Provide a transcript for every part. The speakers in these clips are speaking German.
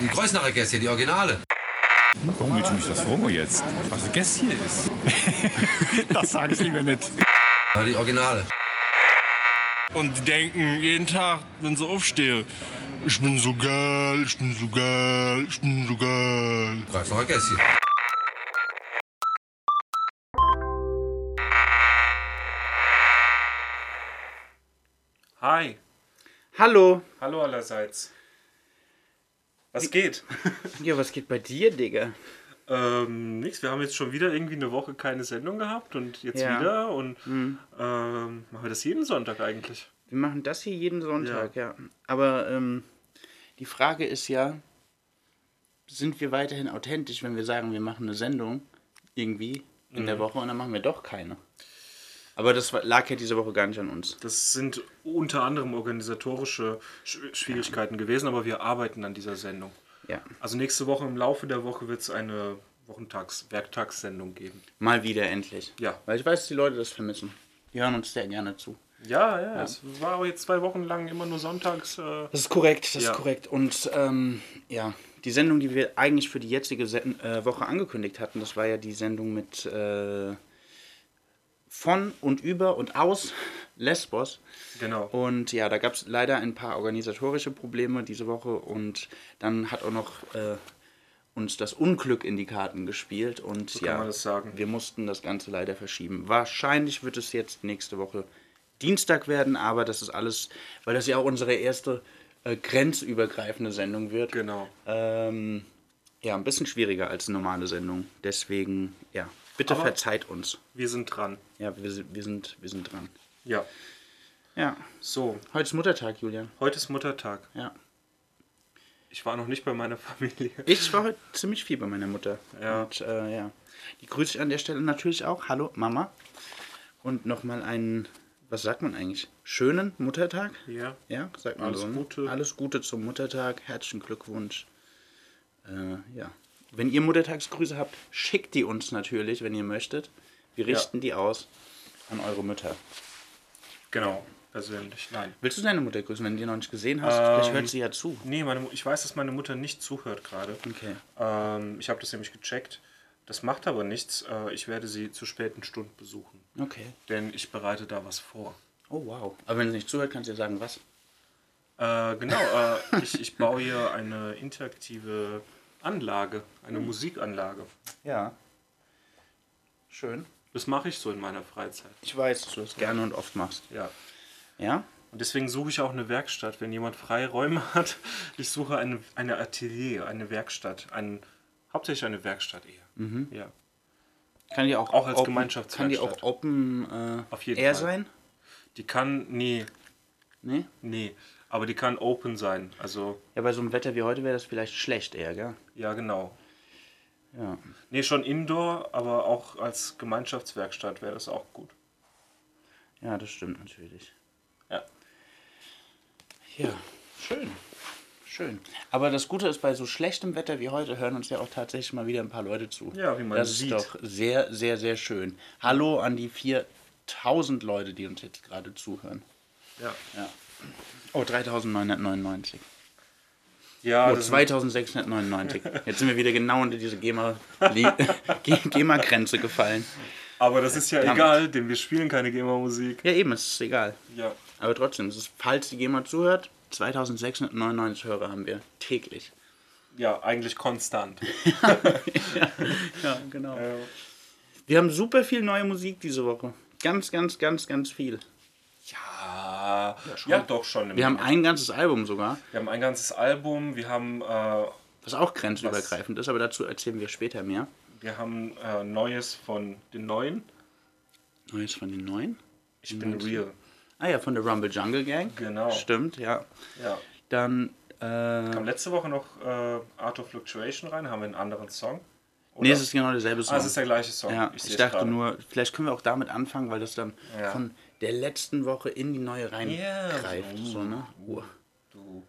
Die Kreuznacher Gäste, die Originale. Warum willst du mich das fragen jetzt? Was ein Gäst hier ist? das sage ich lieber nicht. Ja, die Originale. Und die denken jeden Tag, wenn sie aufstehen, ich bin so geil, ich bin so geil, ich bin so geil. Kreuznacher Gäste. Hi. Hallo. Hallo allerseits. Was geht? Ja, was geht bei dir, Digga? ähm, nix, wir haben jetzt schon wieder irgendwie eine Woche keine Sendung gehabt und jetzt Ja. wieder und ähm, machen wir das jeden Sonntag eigentlich. Wir machen das hier jeden Sonntag, ja. Aber ähm, die Frage ist ja, sind wir weiterhin authentisch, wenn wir sagen, wir machen eine Sendung irgendwie in der Woche und dann machen wir doch keine? Aber das lag ja diese Woche gar nicht an uns. Das sind unter anderem organisatorische Sch Schwierigkeiten gewesen, aber wir arbeiten an dieser Sendung. Ja. Also nächste Woche im Laufe der Woche wird es eine Wochentags-, Werktagssendung geben. Mal wieder endlich. Ja. Weil ich weiß, dass die Leute das vermissen. Die hören uns sehr gerne zu. Ja, ja, es war aber jetzt zwei Wochen lang immer nur sonntags. Äh, Das ist korrekt, das Ja. ist korrekt. Und ähm, ja, die Sendung, die wir eigentlich für die jetzige Sen äh, Woche angekündigt hatten, das war ja die Sendung mit äh, von und über und aus Lesbos. genau. Und ja, da gab es leider ein paar organisatorische Probleme diese Woche und dann hat auch noch äh, uns das Unglück in die Karten gespielt und So ja, wir mussten das Ganze leider verschieben. Wahrscheinlich wird es jetzt nächste Woche Dienstag werden, aber das ist alles, weil das ja auch unsere erste äh, grenzübergreifende Sendung wird. Genau. Ähm, ja, ein bisschen schwieriger als eine normale Sendung. Deswegen, ja, bitte Aber- verzeiht uns. Wir sind dran. Ja, wir, sind- wir, sind, wir sind dran. Ja. Ja, So, heute ist Muttertag, Julian. heute ist Muttertag. Ja. Ich war noch nicht bei meiner Familie. Ich war heute ziemlich viel bei meiner Mutter. Ja. Und äh, ja. Die grüße ich an der Stelle natürlich auch. Hallo, Mama. Und nochmal einen, was sagt man eigentlich? Schönen Muttertag? Ja. Ja, sagt man Alles so. ne? Gute. Alles Gute zum Muttertag. Herzlichen Glückwunsch. Äh, ja. Wenn ihr Muttertagsgrüße habt, schickt die uns natürlich, wenn ihr möchtet. Wir richten die aus an eure Mütter. Genau, persönlich. Nein. Willst du deine Mutter grüßen, wenn du die noch nicht gesehen hast? Ähm, Vielleicht hört sie ja zu. Nee, meine, ich weiß, dass meine Mutter nicht zuhört gerade. Okay. Ähm, ich habe das nämlich gecheckt. Das macht aber nichts. Äh, ich werde sie zu späten Stunden besuchen. Okay. Denn ich bereite da was vor. Oh, wow. Aber wenn sie nicht zuhört, kannst du ja sagen, was? Äh, genau, äh, ich, ich baue hier eine interaktive Anlage, eine Musikanlage. Ja. Schön. Das mache ich so in meiner Freizeit. Ich weiß, dass du das gerne und oft machst. Ja. Ja? Und deswegen suche ich auch eine Werkstatt. Wenn jemand freie Räume hat, ich suche eine, eine Atelier, eine Werkstatt. Ein, hauptsächlich eine Werkstatt eher. Ja. Kann die auch, Auch als open, Gemeinschaftswerkstatt. Kann die auch Open äh, Auf jeden Air Fall. sein? Die kann, nee, Nee? nee, aber die kann open sein. Also, Ja, bei so einem Wetter wie heute wäre das vielleicht schlecht eher, gell? ja, genau. Ja. Nee, schon Indoor, aber auch als Gemeinschaftswerkstatt wäre das auch gut. Ja, das stimmt natürlich. Ja. Ja, schön. Schön. Aber das Gute ist, bei so schlechtem Wetter wie heute hören uns ja auch tatsächlich mal wieder ein paar Leute zu. Ja, wie man das sieht. ist doch sehr, sehr, sehr schön. Hallo an die 4000 Leute, die uns jetzt gerade zuhören. Ja. Ja. Oh, 3999. Ja, Oh, das 2699. Jetzt sind wir wieder genau unter diese GEMA- GEMA-Grenze gefallen. aber das ist ja Verdammt. egal, denn wir spielen keine GEMA-Musik. Ja, eben, es ist egal. Ja. Aber trotzdem, es ist, falls die GEMA zuhört, 2699 Hörer haben wir täglich. Ja, eigentlich konstant. Ja, genau. Äh, Wir haben super viel neue Musik diese Woche. Ganz, ganz, ganz, ganz viel. ja, ja, doch schon. Wir haben ein ganzes Album sogar, wir haben ein ganzes Album, wir haben, äh, was auch grenzübergreifend ist, aber dazu erzählen wir später mehr. wir haben äh, Neues von den Neuen. Neues von den neuen? Ich bin real. Ah ja, von der Rumble Jungle Gang. Genau. Stimmt, ja. Ja. Dann, äh, Kam letzte Woche noch äh, Art of Fluctuation rein, haben wir einen anderen Song. nee, es ist genau derselbe Song. ah, es ist der gleiche Song. Ja, ich, seh's dachte gerade. nur, vielleicht können wir auch damit anfangen, weil das dann Ja. von der letzten Woche in die neue reingreift. Ja, So, ne? Uh. Du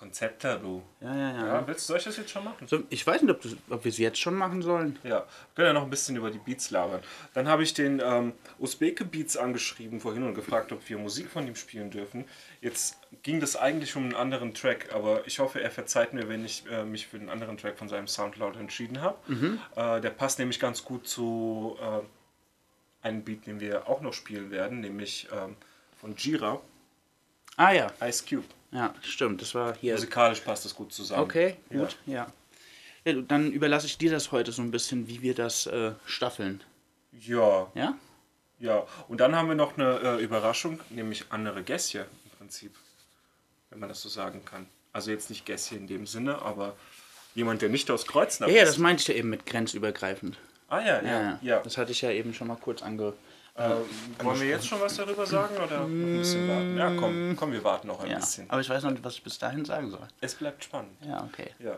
Konzepter, du. Ja, ja, ja. Ja, willst, soll ich das jetzt schon machen? So, ich weiß nicht, ob, ob wir es jetzt schon machen sollen. Ja, wir können ja noch ein bisschen über die Beats labern. Dann habe ich den ähm, Usbeke Beats angeschrieben vorhin und gefragt, ob wir Musik von ihm spielen dürfen. Jetzt ging das eigentlich um einen anderen Track, aber ich hoffe, er verzeiht mir, wenn ich äh, mich für den anderen Track von seinem Soundcloud entschieden habe. Äh, der passt nämlich ganz gut zu äh, einem Beat, den wir auch noch spielen werden, nämlich ähm, von Jira, Ah ja, Ice Cube. ja, stimmt. Das war hier. Musikalisch passt das gut zusammen. Okay, gut, ja. ja. du, Dann überlasse ich dir das heute so ein bisschen, wie wir das äh, staffeln. Ja, Ja? Ja, und dann haben wir noch eine äh, Überraschung, nämlich andere Gäste im Prinzip, wenn man das so sagen kann. Also jetzt nicht Gäste in dem Sinne, aber jemand, der nicht aus Kreuznach Ja, ja, ist. das meinte ich ja eben mit grenzübergreifend. Ah ja, ja, Ja, ja. Das hatte ich ja eben schon mal kurz ange. Ähm, wollen wir jetzt schon was darüber sagen oder ein bisschen warten? Ja, komm, komm, wir warten noch ein Ja. bisschen. Aber ich weiß noch nicht, was ich bis dahin sagen soll. Es bleibt spannend. Ja, okay. Ja.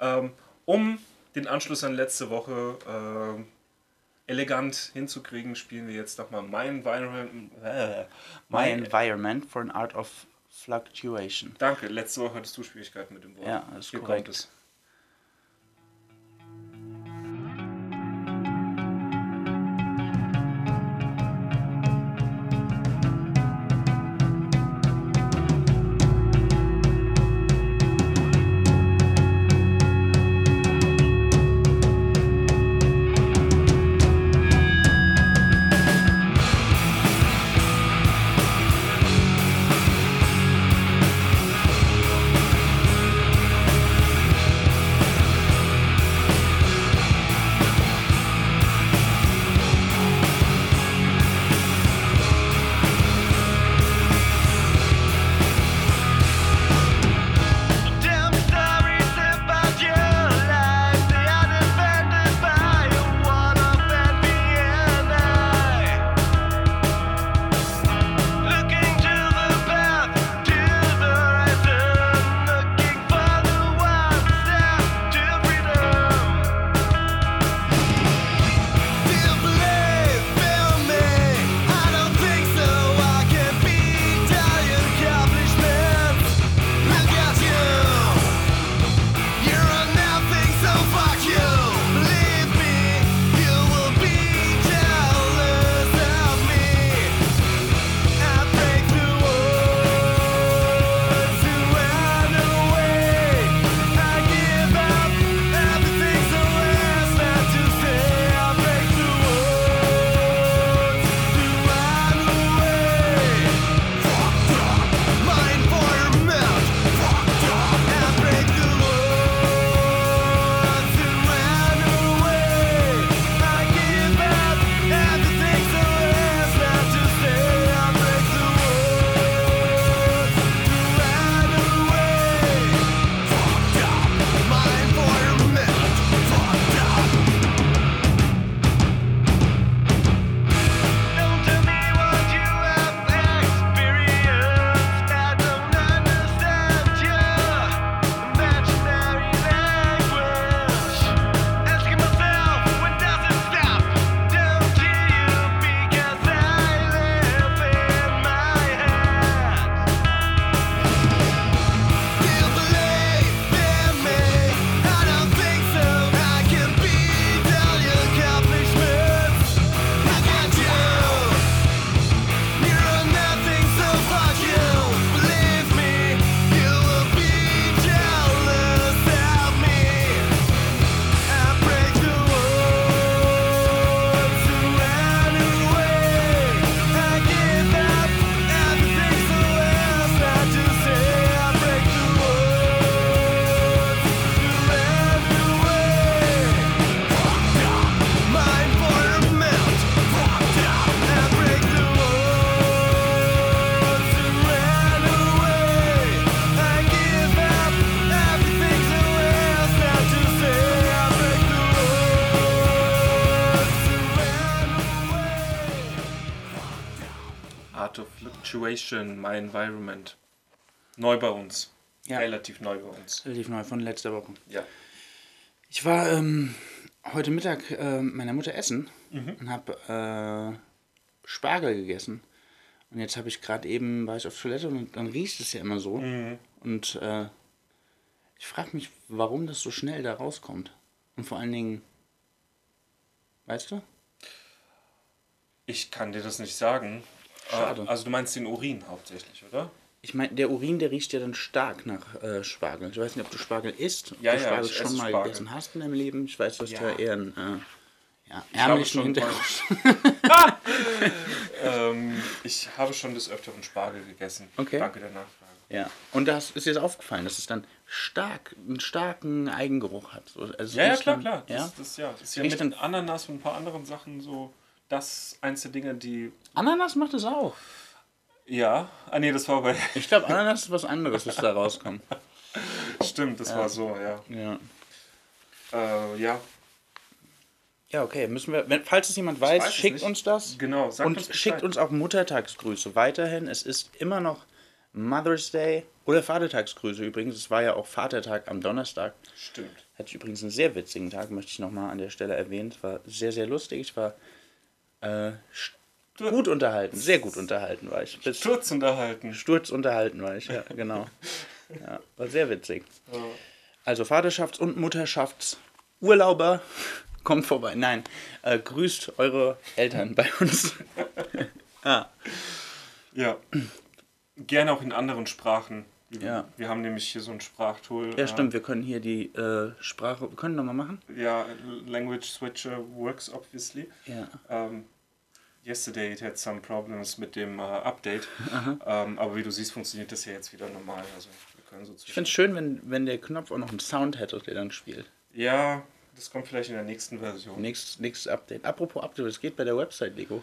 Ähm, um den Anschluss an letzte Woche ähm, elegant hinzukriegen, spielen wir jetzt nochmal My Environment. Äh, My Environment for an Art of Fluctuation. Danke, letzte Woche hattest du Schwierigkeiten mit dem Wort. Ja, das ist Hier korrekt. kommt es. Fluctuation, My Environment. Neu bei uns. Ja. Relativ neu bei uns. Relativ neu von letzter Woche. Ja. Ich war ähm, heute Mittag äh, meiner Mutter essen und habe äh, Spargel gegessen. Und jetzt habe ich gerade eben, war ich auf Toilette und dann riecht es ja immer so. Und äh, Ich frage mich, warum das so schnell da rauskommt. Und vor allen Dingen, weißt du? Ich kann dir das nicht sagen. Schade. Äh, Also du meinst den Urin hauptsächlich, oder? Ich meine, der Urin, der riecht ja dann stark nach äh, Spargel. Ich weiß nicht, ob du Spargel isst, ob Ja, du ja, Spargel ich schon mal Spargel. gegessen hast in deinem Leben. Ich weiß, dass du Ja. ja eher einen äh, ja, Ich habe ärmlichen schon Hintergrund ähm, ich habe schon des Öfteren Spargel gegessen. Okay. Danke der Nachfrage. Ja. Und das ist das aufgefallen, dass es dann stark, einen starken Eigengeruch hat. So, also Ja, ja, klar, dann- klar. Das, Ja? Das, ja, das ist ja mit Ananas und ein paar anderen Sachen so das eins der Dinge, die. Ananas macht es auch. Ja. Ah nee, das war bei. Ich glaube, Ananas ist was anderes, was da rauskommt. Stimmt, das war so, ja. Ja. Äh, ja, Ja, okay. Müssen wir, wenn, falls es jemand weiß, weiß schickt uns das. Genau, sagt und uns Bescheid. schickt uns auch Muttertagsgrüße. Weiterhin, es ist immer noch Mother's Day oder Vatertagsgrüße übrigens. Es war ja auch Vatertag am Donnerstag. stimmt. Hatte ich übrigens einen sehr witzigen Tag, möchte ich nochmal an der Stelle erwähnen. Es war sehr, sehr lustig. Ich war äh, gut unterhalten, sehr gut unterhalten war ich. Bis Sturz unterhalten. Sturz unterhalten war ich, ja, genau. Ja, war sehr witzig. Also Vaterschafts- und Mutterschaftsurlauber, kommt vorbei. Nein, äh, grüßt eure Eltern bei uns. Ja. Gerne auch in anderen Sprachen. Ja. wir haben nämlich hier so ein Sprachtool. Ja, stimmt, wir können hier die äh, Sprache, wir können nochmal machen. Äh, ja, Language Switcher works obviously. Ja. Um, yesterday it had some problems mit dem äh, Update. Ähm, aber wie du siehst, funktioniert das ja jetzt wieder normal. Also wir können so Ich finde es schön, wenn, wenn der Knopf auch noch einen Sound hätte, der dann spielt. Ja, das kommt vielleicht in der nächsten Version. Nächstes, nächstes Update. Apropos Update, es geht bei der Website, Lego.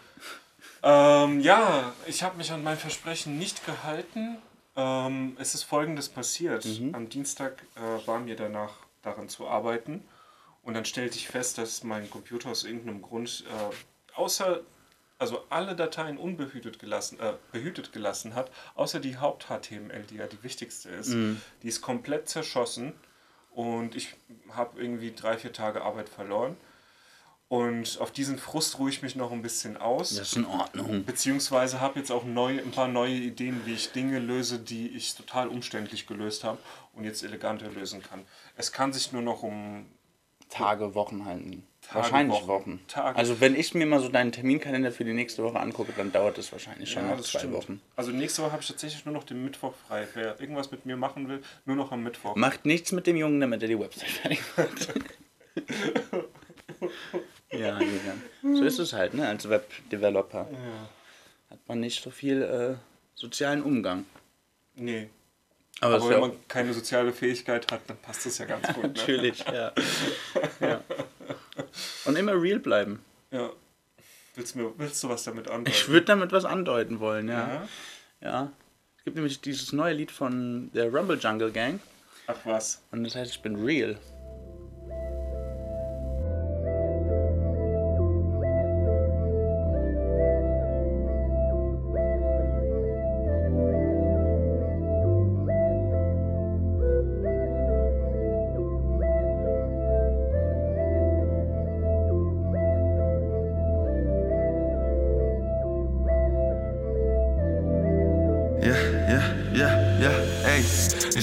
Ähm, ja, ich habe mich an mein Versprechen nicht gehalten. Ähm, es ist folgendes passiert. Am Dienstag äh, war mir danach daran zu arbeiten und dann stellte ich fest, dass mein Computer aus irgendeinem Grund äh, außer also alle Dateien unbehütet gelassen, äh, behütet gelassen hat, außer die Haupt-HTML, die ja die wichtigste ist. Die ist komplett zerschossen und ich habe irgendwie drei, vier Tage Arbeit verloren. Und auf diesen Frust ruhe ich mich noch ein bisschen aus. Das ist in Ordnung. Beziehungsweise habe jetzt auch neu, ein paar neue Ideen, wie ich Dinge löse, die ich total umständlich gelöst habe und jetzt eleganter lösen kann. Es kann sich nur noch um. Tage, Wochen halten. Tage, wahrscheinlich Wochen. Wochen. Tage. Also wenn ich mir mal so deinen Terminkalender für die nächste Woche angucke, dann dauert es wahrscheinlich schon Ja, noch das zwei stimmt. Wochen. Also nächste Woche habe ich tatsächlich nur noch den Mittwoch frei. Wer irgendwas mit mir machen will, nur noch am Mittwoch. Macht nichts mit dem Jungen, damit er die Website fertig macht. ja, Julian. So ist es halt, ne? Als Webdeveloper hat man nicht so viel äh, sozialen Umgang. Nee. Aber, Aber wenn man keine soziale Fähigkeit hat, dann passt das ja ganz gut. Ne? natürlich, ja. ja. Und immer real bleiben. Ja. Willst, du mir, willst du was damit andeuten? Ich würde damit was andeuten wollen, ja. Ja? ja. Es gibt nämlich dieses neue Lied von der Rumble Jungle Gang Ach was. und das heißt, ich bin real.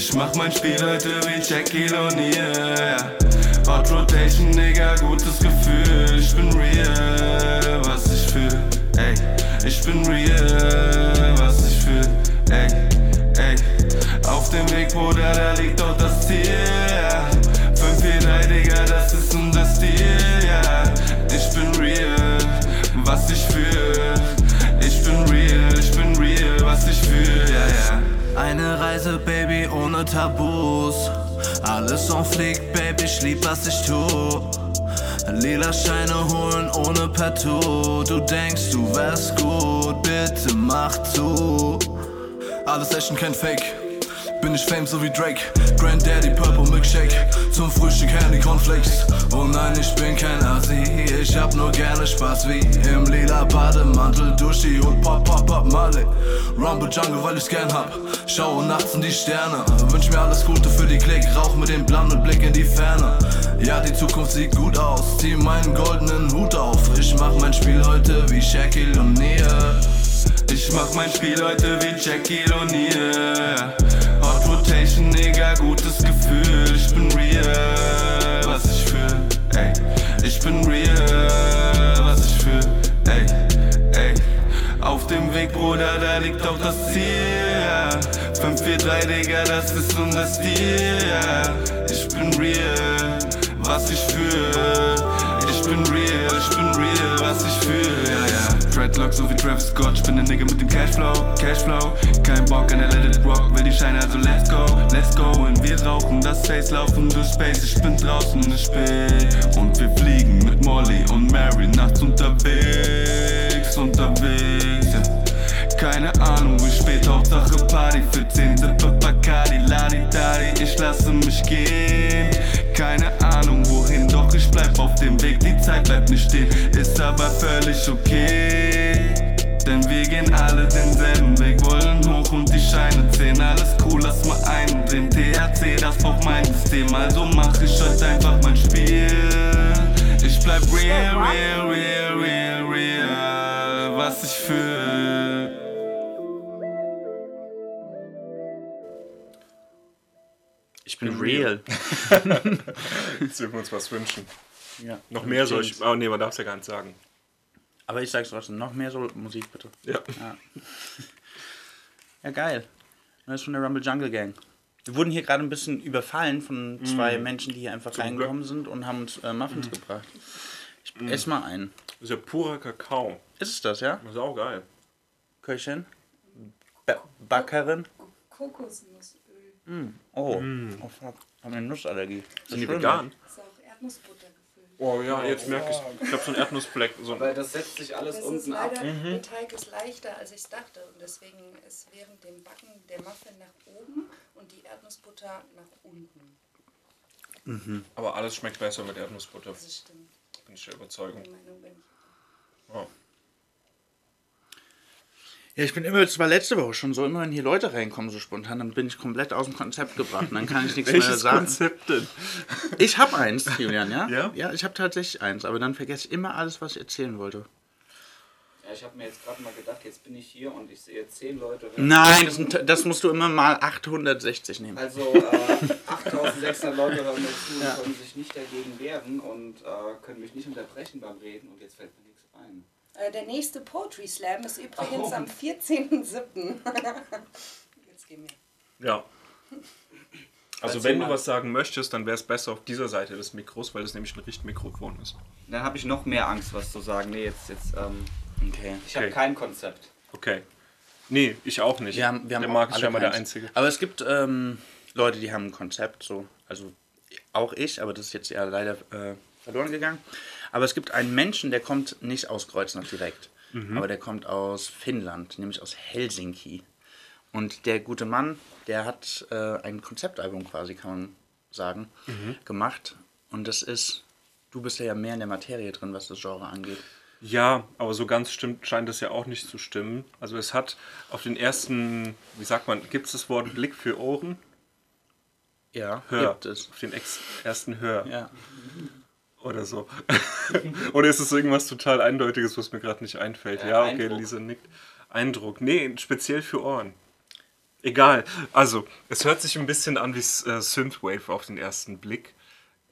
Ich mach mein Spiel heute wie Jackie Lonier. Hot Rotation, Nigga, gutes Gefühl. Ich bin real, was ich fühl, ey. Ich bin real, was ich fühl, ey, ey. Auf dem Weg, Bruder, da liegt doch Tabus. Alles en fliegt, Baby, ich lieb, was ich tu. Lila Scheine holen ohne Partout. Du denkst, du wärst gut, bitte mach zu. Alles echt und kein Fake. Bin ich Fame so wie Drake. Granddaddy Purple Milkshake. Zum Frühstück Handy Cornflakes. Oh nein, ich bin kein Asi. Ich hab nur gerne Spaß wie im lila Bademantel. Duschi und Pop, Pop, Pop, Marley. Rumble Jungle, weil ich's gern hab. Schaue nachts in die Sterne, wünsch mir alles Gute für die Klick, rauch mit dem Plan und Blick in die Ferne. Ja, die Zukunft sieht gut aus, zieh meinen goldenen Hut auf. Ich mach mein Spiel heute wie Shaquille O'Neal. Ich mach mein Spiel heute wie Shaquille O'Neal. Hot Rotation, Nigga, gutes Gefühl, ich bin real. Was ich fühl, ey, ich bin real. Bruder, da liegt auch das Ziel, ja. 543, Digga, das ist unser Stil, ja. Ich bin real, was ich fühle. Ich bin real, ich bin real, was ich fühle, ja, ja. Dreadlocks so wie Travis Scott, ich bin der Nigga mit dem Cashflow, Cashflow. Kein Bock an der Let It Rock, will die Scheine, also let's go, let's go. Und wir rauchen das Face, laufen durch Space, ich bin draußen, ich bin. Und wir fliegen mit Molly und Mary nachts unterwegs, unterwegs. Keine Ahnung, wie spät, Hauptsache Party für 10 Sippe Bacardi, Ladi-Dadi, ich lasse mich gehen. Keine Ahnung wohin, doch ich bleib auf dem Weg, die Zeit bleibt nicht stehen, ist aber völlig okay. Denn wir gehen alle denselben Weg, wollen hoch und die Scheine zählen. Alles cool, lass mal eindrehen. THC, das braucht mein System, also mach ich heute einfach mein Spiel. Ich bleib real, real, real, real, real, was ich fühl. Bin real. Jetzt dürfen wir uns was wünschen. Ja. Noch mehr soll ich. Oh nee, man darf es ja gar nicht sagen. Aber ich sag's trotzdem, noch mehr so Musik bitte. Ja. Ja, geil. Das ist von der Rumble Jungle Gang. Wir wurden hier gerade ein bisschen überfallen von zwei Menschen, die hier einfach reingekommen sind und haben uns äh, Muffins gebracht. Ich ess mal einen. Das ist ja purer Kakao. Ist es das, ja? Das ist auch geil. Köchin? Ba Backerin? Kokosnussöl. Oh. Oh fuck. Haben eine Nussallergie. Sind die vegan? Ist auch Erdnussbutter. Oh ja, jetzt merke ich Ich habe so einen Erdnussfleck. So Weil das setzt sich alles Das ist unten ab. leider, der Teig ist leichter, als ich es dachte. Und deswegen ist während dem Backen der Muffin nach oben und die Erdnussbutter nach unten. aber alles schmeckt besser mit Erdnussbutter. Das stimmt. Bin ich der Überzeugung. Die Meinung bin ich. Oh. Ja, ich bin immer, es war letzte Woche schon so, immer wenn hier Leute reinkommen so spontan, dann bin ich komplett aus dem Konzept gebracht und dann kann ich nichts mehr Welches sagen. Konzept denn? Ich habe eins, Julian, ja? Ja? Ja, ich habe tatsächlich eins, aber dann vergesse ich immer alles, was ich erzählen wollte. Ja, ich habe mir jetzt gerade mal gedacht, jetzt bin ich hier und ich sehe zehn Leute. Nein, das, sind- das musst du immer mal 860 nehmen. Also äh, 8600 Leute hören mir zu und können sich nicht dagegen wehren und äh, können mich nicht unterbrechen beim Reden und jetzt fällt mir nichts ein. Äh, Der nächste Poetry Slam ist übrigens am 14.07. Jetzt gehen wir. Ja. Also wenn du was sagen möchtest, dann wäre es besser auf dieser Seite des Mikros, weil es nämlich ein Richtmikrofon ist. Dann habe ich noch mehr Angst, was zu sagen. Nee, jetzt, jetzt ähm, Okay. ich habe Okay. kein Konzept. Okay. Nee, ich auch nicht. Wir haben, wir haben der Marc ist mal der. Einzige. Aber es gibt ähm, Leute, die haben ein Konzept, so. Also auch ich, aber das ist jetzt ja leider äh, verloren gegangen. Aber es gibt einen Menschen, der kommt nicht aus Kreuznach direkt, aber der kommt aus Finnland, nämlich aus Helsinki. Und der gute Mann, der hat äh, ein Konzeptalbum quasi, kann man sagen, gemacht. Und das ist, du bist ja mehr in der Materie drin, was das Genre angeht. Ja, aber so ganz stimmt, scheint das ja auch nicht zu stimmen. Also es hat auf den ersten, wie sagt man, gibt es das Wort Blick für Ohren? Ja, Hör. gibt es. Auf den ersten Hör Ja. Oder so. oder ist es irgendwas total Eindeutiges, was mir gerade nicht einfällt? Äh, ja, okay, Eindruck. Lisa nickt. Eindruck. Nee, speziell für Ohren. Egal. Also, es hört sich ein bisschen an wie äh, Synthwave auf den ersten Blick.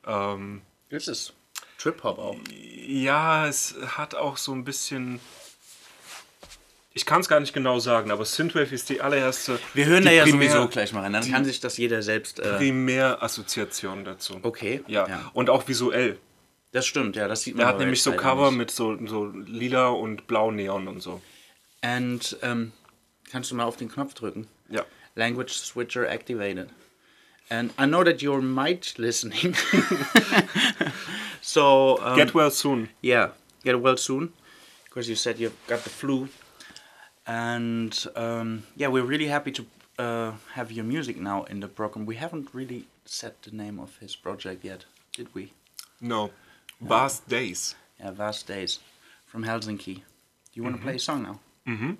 Ähm, Ist es. Trip-Hop auch. Ja, es hat auch so ein bisschen. Ich kann es gar nicht genau sagen, aber Synthwave ist die allererste. Wir hören da ja Primär- sowieso gleich mal rein. Dann kann sich das jeder selbst. Äh, Primärassoziation dazu. okay. Ja. und auch visuell. Das stimmt, ja, das sieht man. Er hat nämlich so Cover nicht. mit so, so lila und blau Neon und so. And ähm, kannst du mal auf den Knopf drücken? Ja. Language switcher activated. And I know that you're might listening. so um, Get well soon. Yeah, get well soon, because you said you've got the flu. And um, yeah, we're really happy to uh, have your music now in the program. We haven't really said the name of his project yet, did we? No. Vast Days. Yeah, Vast Days from Helsinki. Do you want to play a song now? Mm-hmm.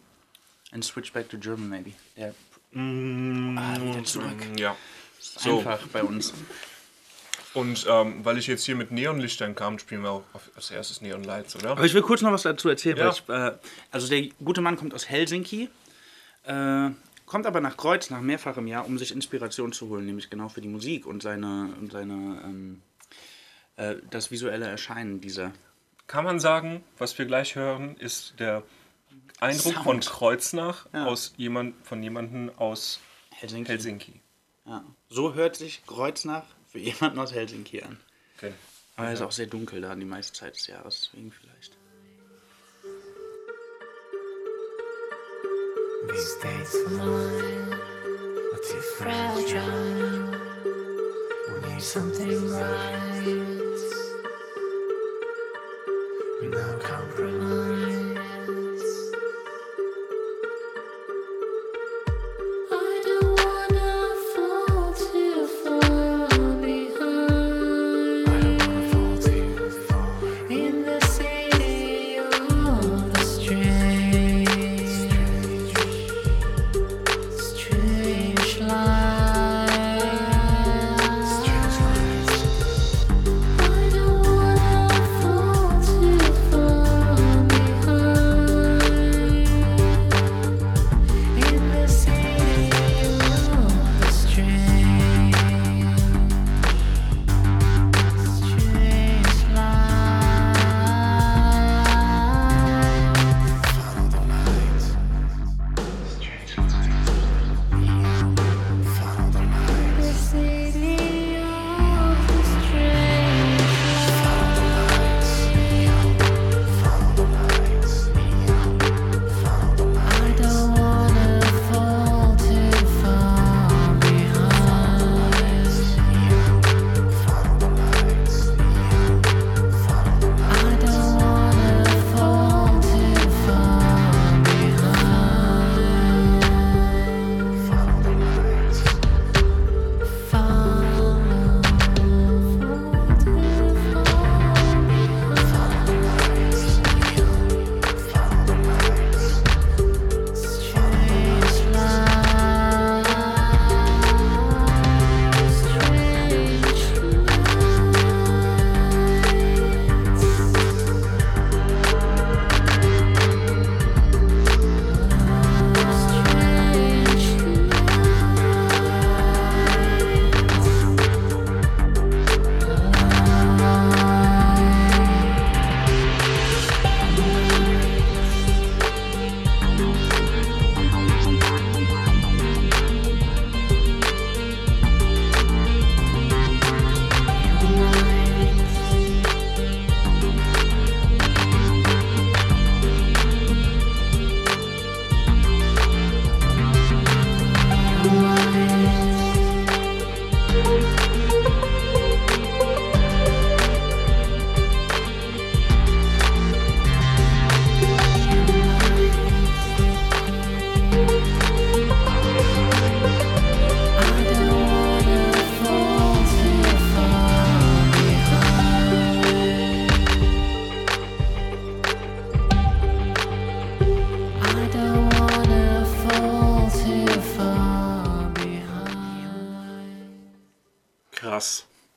And switch back to German maybe. Der ah, wieder zurück. Ja. So. Einfach bei uns. Und ähm, weil ich jetzt hier mit Neonlichtern kam, spielen wir auch als erstes Neon Lights, oder? Aber ich will kurz noch was dazu erzählen. Ja. Ich, äh, also der gute Mann kommt aus Helsinki, äh, kommt aber nach Kreuz nach mehrfach im Jahr, um sich Inspiration zu holen, nämlich genau für die Musik und seine und seine ähm, äh, das visuelle Erscheinen dieser. Kann man sagen, was wir gleich hören, ist der Eindruck Sound. von Kreuznach Ja. aus jemand, von jemandem aus Helsinki. Helsinki. Ja. So hört sich Kreuznach für jemanden aus Helsinki an. Okay. Aber es ist auch sehr dunkel da die meiste Zeit des Jahres, deswegen vielleicht. These days of mine are too fragile. We need something right. No compromise.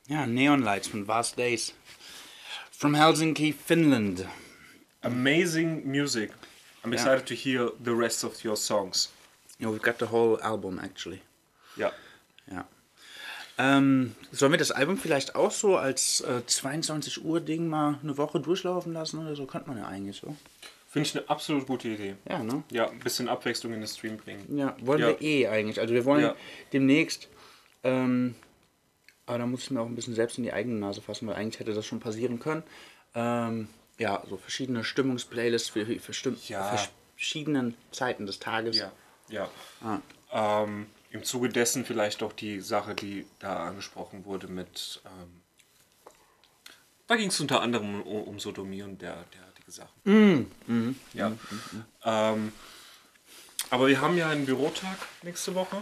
Ja, Neon Lights von Vast Days. From Helsinki, Finland. Amazing music. I'm excited to hear the rest of your songs. Yeah, we've got the whole album actually. Ja. Ja. Ähm, sollen wir das Album vielleicht auch so als äh, 22 Uhr Ding mal eine Woche durchlaufen lassen oder so? Könnte man ja eigentlich so. Finde ich eine absolut gute Idee. Ja, ne? Ja, ein bisschen Abwechslung in den Stream bringen. Ja, wollen Ja. wir eh eigentlich. Also wir wollen Ja. demnächst, ähm, aber da muss ich mir auch ein bisschen selbst in die eigene Nase fassen, weil eigentlich hätte das schon passieren können. Ähm, ja, so verschiedene Stimmungsplaylists für, für stimm- Ja. verschiedenen Zeiten des Tages. Ja, ja. Ah. Ähm, Im Zuge dessen vielleicht auch die Sache, die da angesprochen wurde mit. Ähm, da ging es unter anderem um, um Sodomie und der, derartige Sachen. Ja. Ähm, aber wir haben ja einen Bürotag nächste Woche.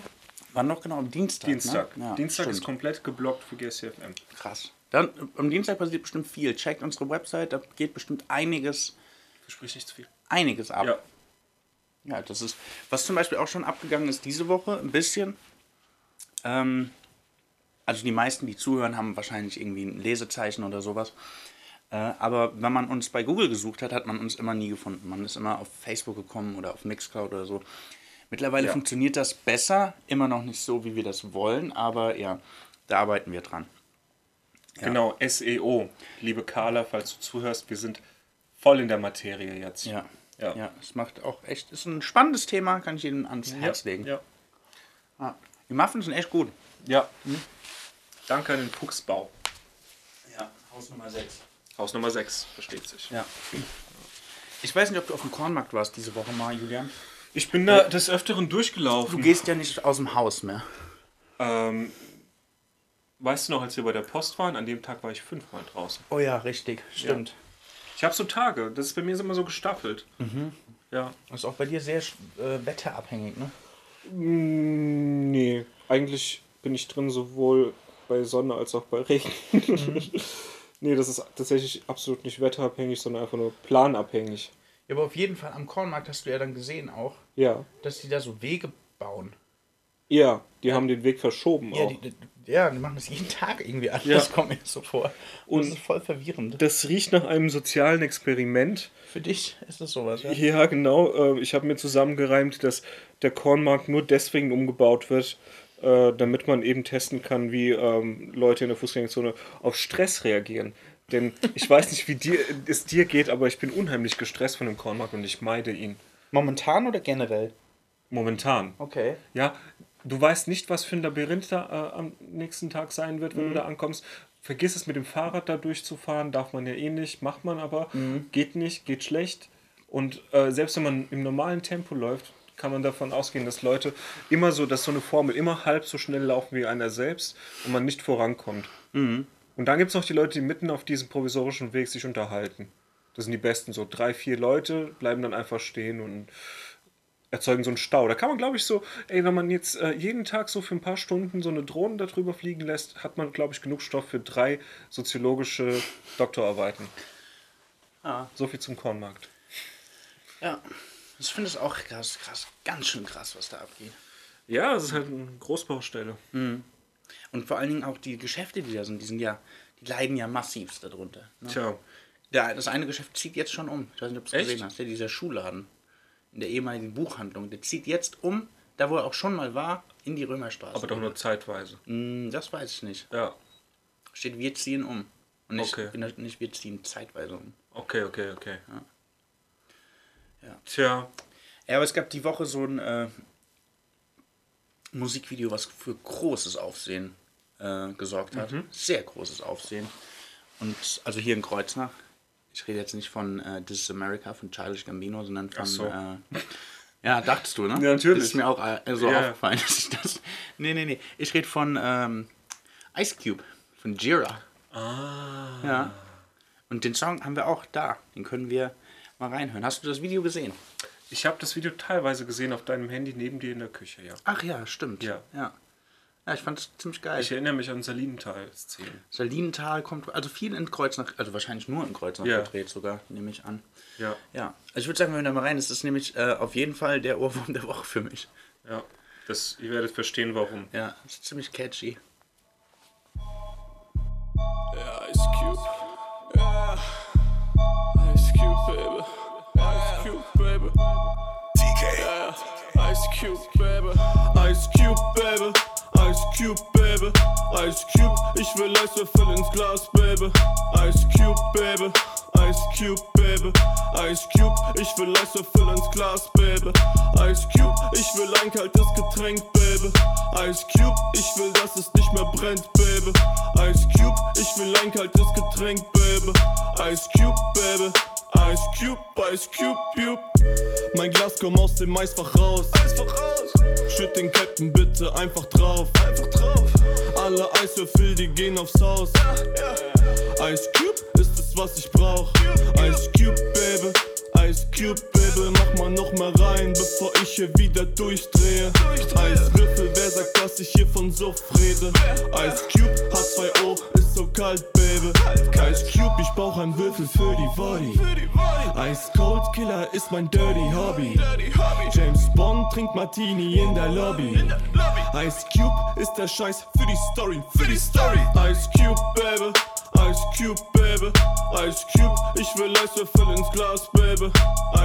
Wann noch genau? Am Dienstag. Dienstag. Ne? Ja, Dienstag ist komplett geblockt für GSCFM. krass. Dann, am Dienstag passiert bestimmt viel. Checkt unsere Website, da geht bestimmt einiges, Versprich nicht zu viel. einiges ab. Ja. Ja, das ist, was zum Beispiel auch schon abgegangen ist diese Woche, ein bisschen. Ähm, also die meisten, die zuhören, haben wahrscheinlich irgendwie ein Lesezeichen oder sowas. Äh, aber wenn man uns bei Google gesucht hat, hat man uns immer nie gefunden. Man ist immer auf Facebook gekommen oder auf Mixcloud oder so. Mittlerweile Ja. funktioniert das besser, immer noch nicht so, wie wir das wollen, aber ja, da arbeiten wir dran. Genau, SEO. Liebe Carla, falls du zuhörst, wir sind voll in der Materie jetzt. Ja, Ja. Ja, es macht auch echt, ist ein spannendes Thema, kann ich jedem ans Herz legen. Ja. Die Muffins sind echt gut. ja. Danke an den Fuchsbau. Ja, Haus Nummer 6. Haus Nummer 6, versteht sich. Ja. Ich weiß nicht, ob du auf dem Kornmarkt warst diese Woche mal, Julian. Ich bin da des Öfteren Du durchgelaufen. gehst ja nicht aus dem Haus mehr. Ähm, weißt du noch, als wir bei der Post waren, an dem Tag war ich fünfmal draußen. Oh ja, richtig, stimmt. Ich habe so Tage, das ist bei mir immer so gestaffelt. Ja. Das ist auch bei dir sehr äh, wetterabhängig, ne? Nee, eigentlich bin ich drin sowohl bei Sonne als auch bei Regen. nee, das ist tatsächlich absolut nicht wetterabhängig, sondern einfach nur planabhängig. Ja, aber auf jeden Fall am Kornmarkt hast du ja dann gesehen auch, Ja. dass die da so Wege bauen. Ja, die haben den Weg verschoben Ja, auch. die, die, ja, die machen das jeden Tag irgendwie anders, Ja. kommt mir so vor. Und das Und- ist voll verwirrend. das riecht nach einem sozialen Experiment. Für dich ist das sowas, ja? Ja, genau. äh, Ich habe mir zusammengereimt, dass der Kornmarkt nur deswegen umgebaut wird, äh, damit man eben testen kann, wie ähm, Leute in der Fußgängerzone auf Stress reagieren. Denn ich weiß nicht, wie dir, es dir geht, aber ich bin unheimlich gestresst von dem Kornmarkt und ich meide ihn. Momentan oder generell? Momentan. Okay. Ja, du weißt nicht, was für ein Labyrinth da äh, am nächsten Tag sein wird, wenn du da ankommst. Vergiss es mit dem Fahrrad da durchzufahren, darf man ja eh nicht, macht man aber, geht nicht, geht schlecht. Und äh, selbst wenn man im normalen Tempo läuft, kann man davon ausgehen, dass Leute immer so, dass so eine Formel immer halb so schnell laufen wie einer selbst und man nicht vorankommt. Und dann gibt es noch die Leute, die mitten auf diesem provisorischen Weg sich unterhalten. Das sind die besten, so drei, vier Leute bleiben dann einfach stehen und erzeugen so einen Stau. Da kann man, glaube ich, so, ey, wenn man jetzt äh, jeden Tag so für ein paar Stunden so eine Drohne darüber fliegen lässt, hat man, glaube ich, genug Stoff für drei soziologische Doktorarbeiten. Ah. So viel zum Kornmarkt. Ja. Ich finde es auch krass, krass, ganz schön krass, was da abgeht. Ja, es ist halt eine Großbaustelle. Und vor allen Dingen auch die Geschäfte, die da sind, die sind ja, die leiden ja massivst darunter. Ne? Tja, Ja, das eine Geschäft zieht jetzt schon um. Ich weiß nicht, ob du es gesehen hast. Ja, dieser Schuhladen in der ehemaligen Buchhandlung. Der zieht jetzt um, da wo er auch schon mal war, in die Römerstraße. aber doch nur zeitweise. Hm, Das weiß ich nicht. Ja, Steht, wir ziehen um. Und nicht, Okay. nicht wir ziehen zeitweise um. okay, okay, okay. Ja. Tja, Ja, aber es gab die Woche so ein äh, Musikvideo, was für großes Aufsehen äh, gesorgt hat. Sehr großes Aufsehen. Und also hier in Kreuznach. Ich rede jetzt nicht von äh, This is America von Childish Gambino, sondern von. So. Äh, ja, dachtest du, ne? Ja, natürlich. Ist mir auch äh, so ja. aufgefallen, dass ich das. Nee, nee, nee. Ich rede von ähm, Ice Cube, von Jira. Ah. Ja. Und den Song haben wir auch da. Den können wir mal reinhören. Hast du das Video gesehen? ich habe das Video teilweise gesehen auf deinem Handy neben dir in der Küche, ja. Ach ja, stimmt. Ja. Ja, ja ich fand es ziemlich geil. Ich erinnere mich an Salinenthal-Szenen. Salinental kommt, also viel in Kreuznach, also wahrscheinlich nur in Kreuznach Ja. gedreht sogar, nehme ich an. Ja, Ja, also ich würde sagen, wir hören da mal rein. Das ist nämlich äh, auf jeden Fall der Ohrwurm der Woche für mich. ja. Das, ihr werdet verstehen, warum. Ja, das ist ziemlich catchy. Yeah, Ice Cube. Yeah. Ice Cube, baby. Ice Cube, baby. DK. Yeah. Ice Cube, baby. Ice Cube, baby. Ice Cube, baby. Ice Cube, ich will Eiswürfel ins Glas, baby. Ice Cube, baby. Ice Cube, baby. Ice Cube, ich will Eiswürfel ins Glas, baby. Ice Cube, ich will ein kaltes Getränk, baby. Ice Cube, ich will, dass es nicht mehr brennt, baby. Ice Cube, ich will ein kaltes Getränk, baby. Ice Cube, baby. Ice Cube, Ice Cube, Cube. Mein Glas komm aus dem Eisfach raus. Eisfach raus. Schütt den Captain bitte einfach drauf. Einfach drauf. Alle Eiswürfel, die gehen aufs Haus. Ice Cube ist es, was ich brauch. Ice Cube, Baby. Ice Cube, Baby, mach mal noch mal rein, bevor ich hier wieder durchdrehe. Eiswürfel, wer sagt, dass ich hier von Suff rede? Ice Cube, H2O, ist so kalt, Baby. Ice Cube, ich brauch einen Würfel für die Body. Ice Cold Killer ist mein dirty Hobby. James Bond trinkt Martini in der Lobby. Ice Cube ist der Scheiß für die Story, für die Story. Ice Cube, Baby. Ice Cube, Baby. Ice Cube, ich will Eiswürfel ins Glas, Baby.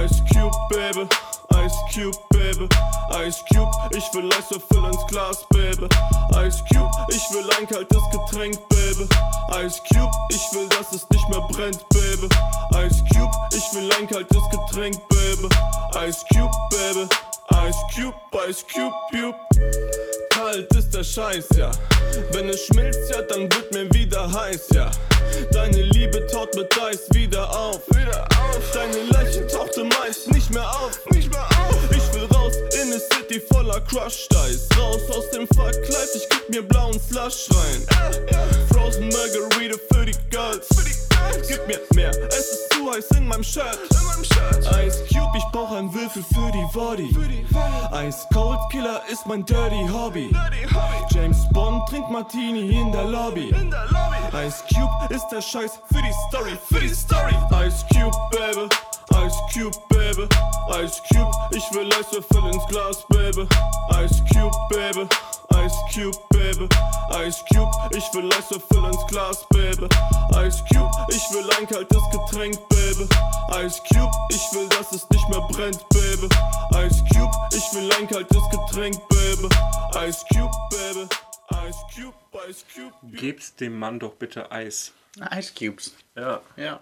Ice Cube, Baby. Ice Cube, Baby. Ice Cube, ich will Eiswürfel ins Glas, Baby. Ice Cube, ich will ein kaltes Getränk. Baby. Ice Cube, ich will, dass es nicht mehr brennt, Baby. Ice Cube, ich will ein kaltes Getränk, Baby. Ice Cube, Baby. Ice Cube, Ice Cube, Cube. Kalt ist der Scheiß, ja. Wenn es schmilzt, ja, dann wird mir wieder heiß, ja. Deine Liebe taut mit Eis wieder auf. Wieder auf. Deine Leiche tauchte meist nicht mehr auf. Nicht mehr auf. Ich will raus in eine City voller Crushed Eis. Raus aus dem Verkleid, ich geb mir blauen Slush rein. Frozen Margarita für die Girls. Für die. Gib mir mehr, es ist zu heiß in meinem Shirt. In meinem Shirt. Ice Cube, ich brauch einen Würfel für die Body. Für die Body. Ice Cold Killer ist mein Dirty Hobby. Dirty Hobby. James Bond trinkt Martini in der Lobby. In der Lobby. Ice Cube ist der Scheiß für die Story. Für die Story. Ice Cube, Baby. Ice Cube, Baby. Ice Cube, ich will Eiswürfel ins Glas, Baby. Ice Cube, Baby. Ice Cube, Baby. Ice Cube, ich will Eiswürfel ins Glas, Baby. Ice Cube, ich will ein kaltes Getränk, Baby. Ice Cube, ich will, dass es nicht mehr brennt, Baby. Ice Cube, ich will ein kaltes Getränk, Baby. Ice Cube, Baby. Ice Cube, Ice Cube. Gebt dem Mann doch bitte Eis. Ice Cubes. Ja. Ja.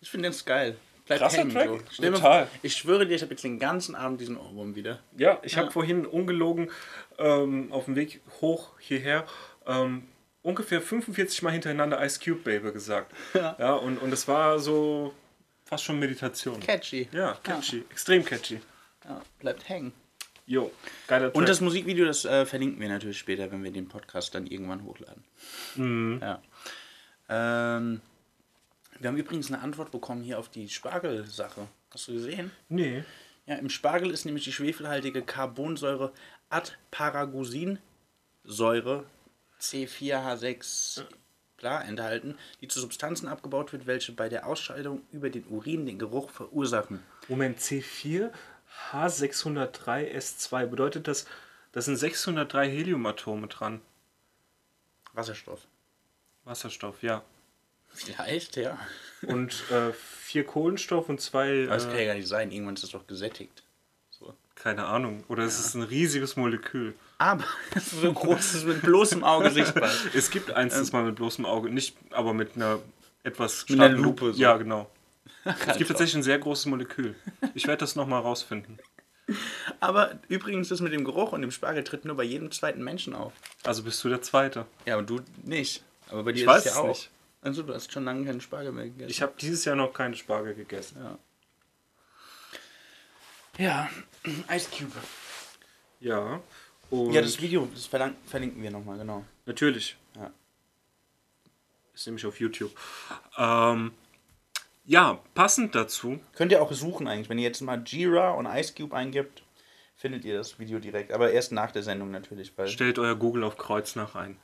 Ich finde das geil. Krasser hängen, Track. so. Total. vor, Ich schwöre dir, ich habe jetzt den ganzen Abend diesen Ohrwurm wieder. Ja, ich habe Ja. vorhin ungelogen ähm, auf dem Weg hoch hierher ähm, ungefähr 45 Mal hintereinander Ice Cube Baby gesagt. Ja. und, und es war so fast schon Meditation. Catchy. Ja, catchy. Extrem catchy. Ja, bleibt hängen. Jo, geiler Track. Und das Musikvideo, das äh, verlinken wir natürlich später, wenn wir den Podcast dann irgendwann hochladen. Mhm. Ja. Ähm, wir haben übrigens eine Antwort bekommen hier auf die Spargel-Sache. Hast du gesehen? Nee. Ja, im Spargel ist nämlich die schwefelhaltige Carbonsäure Adparagusinsäure C4H6 klar enthalten, die zu Substanzen abgebaut wird, welche bei der Ausscheidung über den Urin den Geruch verursachen. Moment, C4 H603 S2 bedeutet das, da sind 603 Heliumatome dran. Wasserstoff. Wasserstoff, ja. Vielleicht, ja. Und äh, vier Kohlenstoff und zwei. Aber das kann ja Äh, gar nicht sein. Irgendwann ist das doch gesättigt. So. keine Ahnung. Oder es ist ein riesiges Molekül. Aber es ist so groß, dass es mit bloßem Auge sichtbar ist. Es gibt eins, das man mit bloßem Auge, nicht, aber mit einer etwas Mit einer Lupe so. Ja, genau. Es gibt Halt tatsächlich ein sehr großes Molekül. Ich werde das nochmal rausfinden. Aber übrigens, das mit dem Geruch und dem Spargel tritt nur bei jedem zweiten Menschen auf. Also bist du der Zweite. Ja, und du nicht. Aber bei dir Ich ist weiß es es ja auch. nicht. Also du hast schon lange keinen Spargel mehr gegessen. Ich habe dieses Jahr noch keine Spargel gegessen. Ja, Ice Cube. Ja. Und Ja, das Video, das verlinken wir nochmal, genau. Natürlich. Ja. Ist nämlich auf YouTube. Ähm, ja, passend dazu. Könnt ihr auch suchen eigentlich. Wenn ihr jetzt mal Jira und Ice Cube eingibt, findet ihr das Video direkt. Aber erst nach der Sendung natürlich. Stellt euer Google auf Kreuznach ein.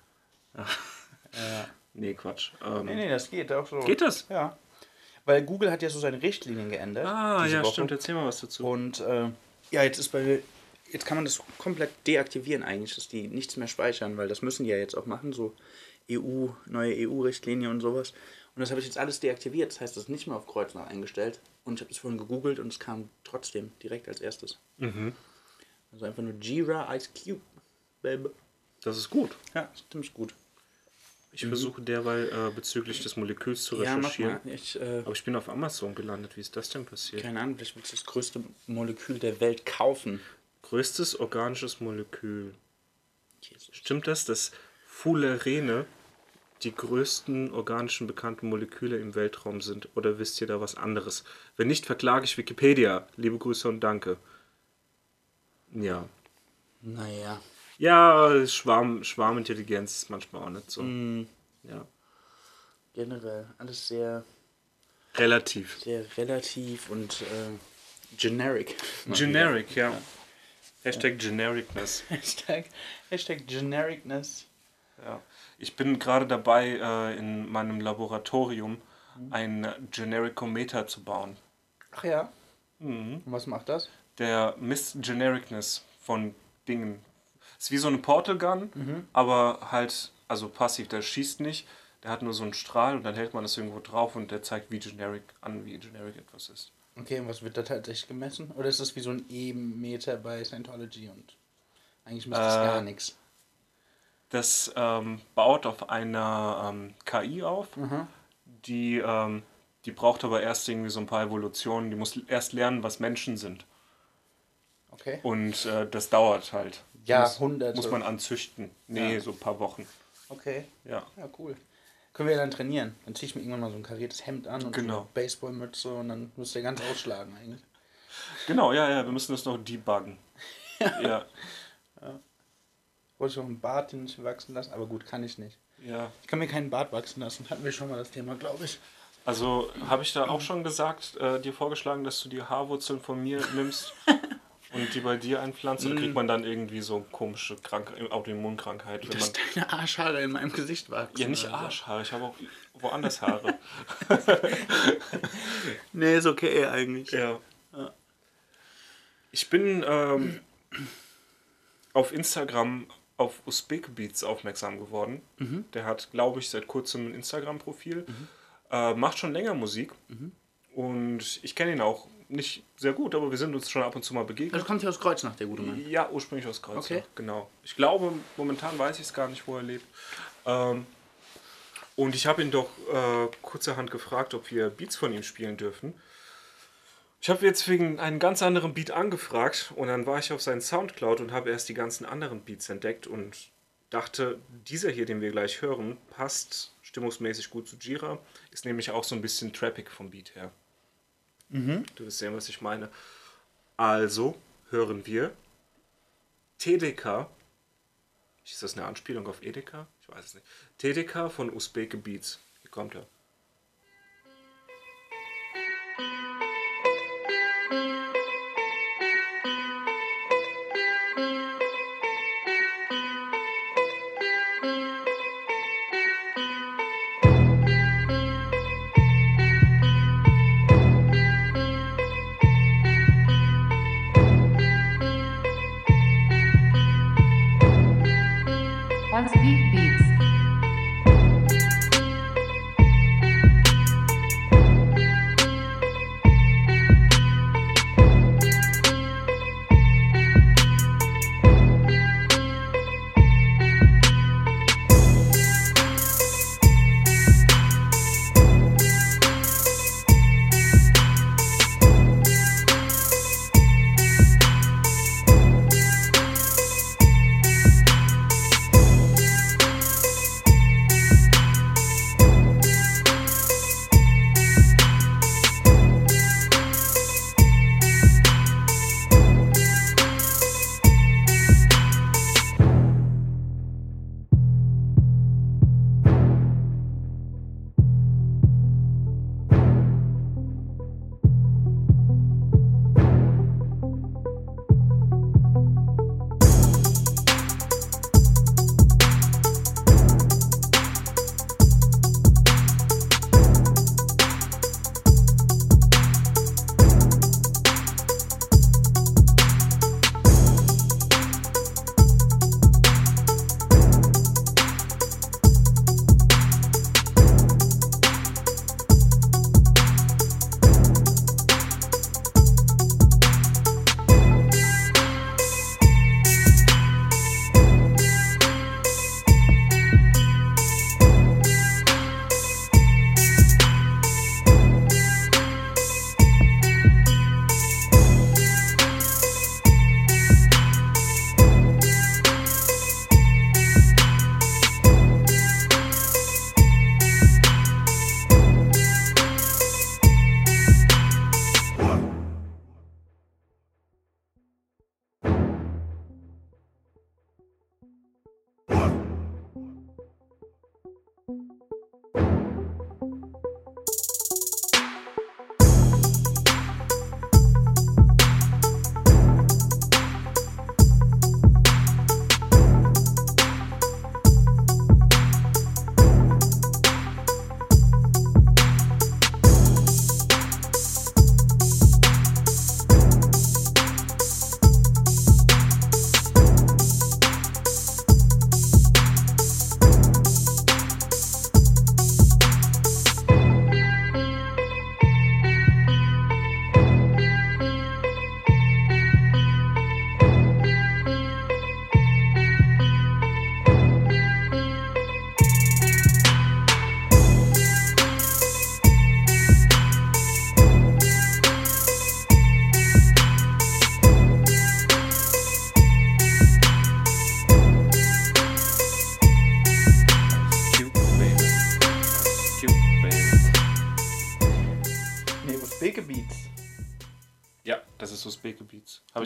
Ja. Nee, Quatsch. Ähm, Nee, nee, das geht auch so. Geht das? Ja. Weil Google hat ja so seine Richtlinien geändert. Ah, diese ja, Woche. stimmt. Erzähl mal was dazu. Und äh, ja, jetzt ist bei jetzt kann man das komplett deaktivieren eigentlich, dass die nichts mehr speichern, weil das müssen die ja jetzt auch machen, so EU, neue EU-Richtlinie und sowas. Und das habe ich jetzt alles deaktiviert. Das heißt, das ist nicht mehr auf Kreuznach eingestellt. Und ich habe das vorhin gegoogelt und es kam trotzdem direkt als erstes. Mhm. Also einfach nur Jira Ice Cube. Baby. Das ist gut. Ja, ist ziemlich gut. Ich versuche derweil äh, bezüglich des Moleküls zu Mhm. Ja, mach recherchieren. mal. Ich, äh, Aber ich bin auf Amazon gelandet. Wie ist das denn passiert? keine Ahnung, vielleicht willst du das größte Molekül der Welt kaufen. Größtes organisches Molekül. Stimmt das, dass Fullerene die größten organischen bekannten Moleküle im Weltraum sind? Oder wisst ihr da was anderes? Wenn nicht, verklage ich Wikipedia. Liebe Grüße und danke. Ja. Naja. Ja, Schwarm, Schwarmintelligenz ist manchmal auch nicht so. Mhm. Ja. Generell alles sehr, Relativ. sehr relativ und äh, generic. Generic, ja. Hashtag Genericness. Hashtag, Hashtag Genericness. Ja. Ich bin gerade dabei, äh, in meinem Laboratorium ein Genericometer zu bauen. Ach ja. Mhm. Und was macht das? Der misst Genericness von Dingen. Ist wie so eine Portal Gun, Mhm. aber halt, also passiv, der schießt nicht. Der hat nur so einen Strahl und dann hält man das irgendwo drauf und der zeigt, wie generic an, wie generic etwas ist. Okay, und was wird da tatsächlich gemessen? Oder ist das wie so ein E-Meter bei Scientology und eigentlich misst das Äh, gar nichts? Das ähm, baut auf einer ähm, KI auf, die, ähm, die braucht aber erst irgendwie so ein paar Evolutionen. Die muss erst lernen, was Menschen sind. Okay. Und äh, das dauert halt. Jahrhunderte. Muss, muss man anzüchten. Nee, Ja. so ein paar Wochen. Okay. Ja. Ja, cool. Können wir ja dann trainieren. Dann ziehe ich mir irgendwann mal so ein kariertes Hemd an und Genau. eine Baseballmütze und dann müsst ihr ganz ausschlagen eigentlich. Genau, ja, ja, wir müssen das noch debuggen. ja. Wollte ich auch einen Bart den ich wachsen lassen, aber gut, kann ich nicht. ja. Ich kann mir keinen Bart wachsen lassen. Hatten wir schon mal das Thema, glaube ich. Also habe ich da auch schon gesagt, äh, dir vorgeschlagen, dass du die Haarwurzeln von mir nimmst und die bei dir einpflanzt? Oder kriegt man dann irgendwie so komische Krank Autoimmunkrankheit? Wenn man Dass deine Arschhaare in meinem Gesicht wachsen. ja, nicht oder so. Arschhaare, ich habe auch woanders Haare. Nee, ist okay eigentlich. ja. Ich bin ähm, auf Instagram auf Uzbek Beats aufmerksam geworden. Der hat, glaube ich, seit kurzem ein Instagram-Profil. Äh, macht schon länger Musik. Und ich kenne ihn auch nicht sehr gut, aber wir sind uns schon ab und zu mal begegnet. Also kommt hier aus Kreuznach, der gute Mann. Ja, ursprünglich aus Kreuzberg. Okay. Genau. Ich glaube, momentan weiß ich es gar nicht, wo er lebt. Ähm, und ich habe ihn doch äh, kurzerhand gefragt, ob wir Beats von ihm spielen dürfen. Ich habe jetzt wegen einem ganz anderen Beat angefragt und dann war ich auf seinen Soundcloud und habe erst die ganzen anderen Beats entdeckt und dachte, dieser hier, den wir gleich hören, passt stimmungsmäßig gut zu Jira. Ist nämlich auch so ein bisschen trappig vom Beat her. Du wirst sehen, was ich meine. Also hören wir TDK. Ist das eine Anspielung auf Edeka? Ich weiß es nicht. TDK von Uzbeke Beats. Hier kommt er.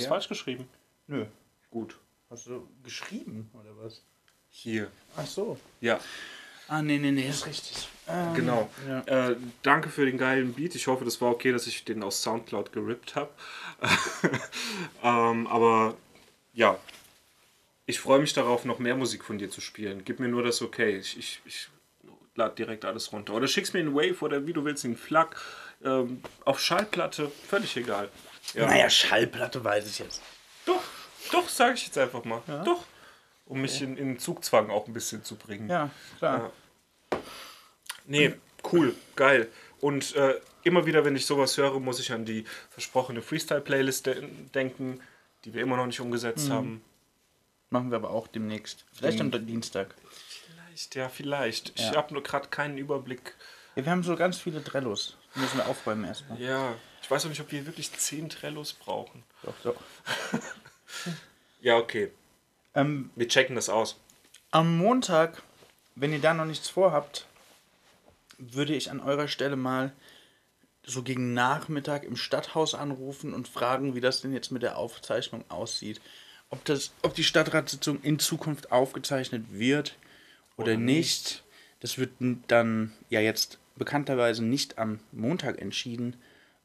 Ja. falsch geschrieben? Nö. Gut. Hast du geschrieben oder was? Hier. Ach so. Ja, Ah, nee, nee, nee, ist richtig. Ähm, genau. Ja. Äh, danke für den geilen Beat. Ich hoffe, das war okay, dass ich den aus Soundcloud gerippt habe. ähm, aber ja, ich freue mich darauf, noch mehr Musik von dir zu spielen. Gib mir nur das okay. Ich, ich, ich lade direkt alles runter. Oder schick's mir in Wave oder wie du willst, in FLAC. Ähm, auf Schallplatte, völlig egal. Ja. Naja, Schallplatte weiß ich jetzt. Doch, doch, sage ich jetzt einfach mal. Doch. Um mich in, in Zugzwang auch ein bisschen zu bringen. Ja, klar. Nee, cool, geil. Und äh, immer wieder, wenn ich sowas höre, muss ich an die versprochene Freestyle-Playlist de denken, die wir immer noch nicht umgesetzt haben. Machen wir aber auch demnächst. Vielleicht am Dienstag. Vielleicht, ja, vielleicht. Ich Ja. habe nur gerade keinen Überblick. Ja, wir haben so ganz viele Trellos. Die müssen wir aufräumen erstmal. Ja, ich weiß auch nicht, ob wir wirklich 10 Trellos brauchen. Doch, doch. Ja, okay. Ähm, Wir checken das aus. am Montag, wenn ihr da noch nichts vorhabt, würde ich an eurer Stelle mal so gegen Nachmittag im Stadthaus anrufen und fragen, wie das denn jetzt mit der Aufzeichnung aussieht. Ob, das, ob die Stadtratssitzung in Zukunft aufgezeichnet wird oder, nicht. Das wird dann ja jetzt bekannterweise nicht am Montag entschieden,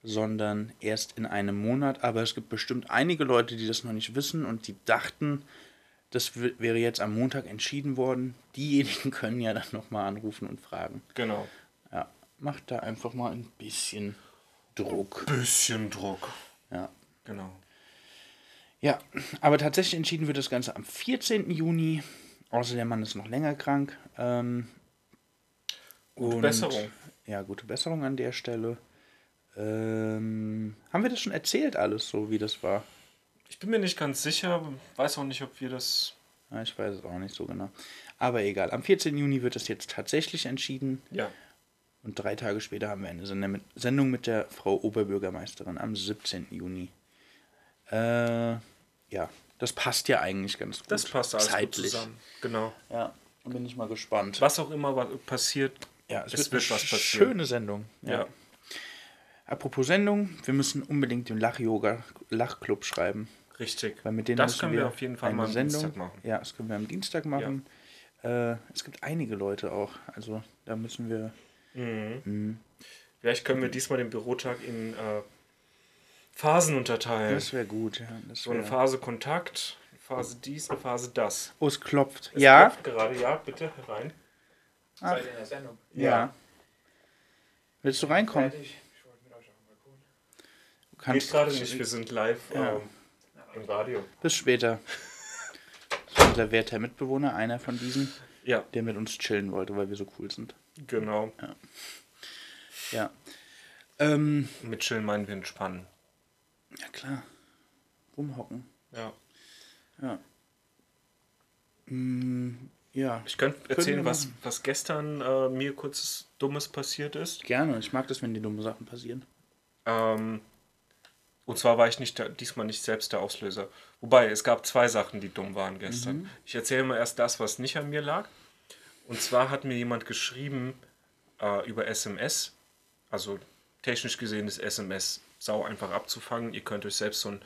sondern erst in einem Monat. Aber es gibt bestimmt einige Leute, die das noch nicht wissen und die dachten, das wäre jetzt am Montag entschieden worden. Diejenigen können ja dann nochmal anrufen und fragen. Genau. Ja, macht da einfach mal ein bisschen Druck. Bisschen Druck. Ja. Genau. Ja, aber tatsächlich entschieden wird das Ganze am 14. Juni. Außer der Mann ist noch länger krank. Ähm, Gute Besserung. Ja, gute Besserung an der Stelle. Ähm, haben wir das schon erzählt, alles so, wie das war? Ich bin mir nicht ganz sicher, weiß auch nicht, ob wir das. Ja, ich weiß es auch nicht so genau. Aber egal, am 14. Juni wird das jetzt tatsächlich entschieden. Ja. Und drei Tage später haben wir eine Sendung mit der Frau Oberbürgermeisterin am 17. Juni. Äh, ja, das passt ja eigentlich ganz gut. Das passt alles gut zeitlich. zusammen. Genau. Ja, bin ich mal gespannt. Was auch immer passiert, Ja, es, es wird, wird eine was passieren. schöne Sendung. Ja. Ja. Apropos Sendung, wir müssen unbedingt den Lach-Yoga, Lachclub schreiben. richtig. Weil mit denen das müssen können wir auf jeden Fall eine mal am Sendung, Dienstag machen. Ja, das können wir am Dienstag machen. Äh, es gibt einige Leute auch. Also da müssen wir. Vielleicht können wir diesmal den Bürotag in äh, Phasen unterteilen. Das wäre gut. Ja, das so eine Phase Kontakt, eine Phase dies, eine Phase das. oh, es klopft. Es ja, läuft gerade, ja, bitte herein. Seid ihr in der Sendung? ja. Willst du reinkommen? Fertig. Ich wollte mit euch auf den Balkon. Du Geht gerade nicht, wir sind live Ja. ähm, im Radio. bis später. Unser werter Mitbewohner, einer von diesen, Ja, der mit uns chillen wollte, weil wir so cool sind. genau. Ja. Ähm, Mit Chillen meinen wir entspannen. ja klar. Rumhocken. Ja. Ja. Mm, ja. Ich könnte erzählen, was, was gestern äh, mir kurzes Dummes passiert ist. Gerne. Ich mag das, wenn die dumme Sachen passieren. Ähm, und zwar war ich nicht der, diesmal nicht selbst der Auslöser. Wobei, es gab zwei Sachen, die dumm waren gestern. Ich erzähle mal erst das, was nicht an mir lag. Und zwar hat mir jemand geschrieben äh, über SMS. Also technisch gesehen ist SMS sau einfach abzufangen. Ihr könnt euch selbst so einen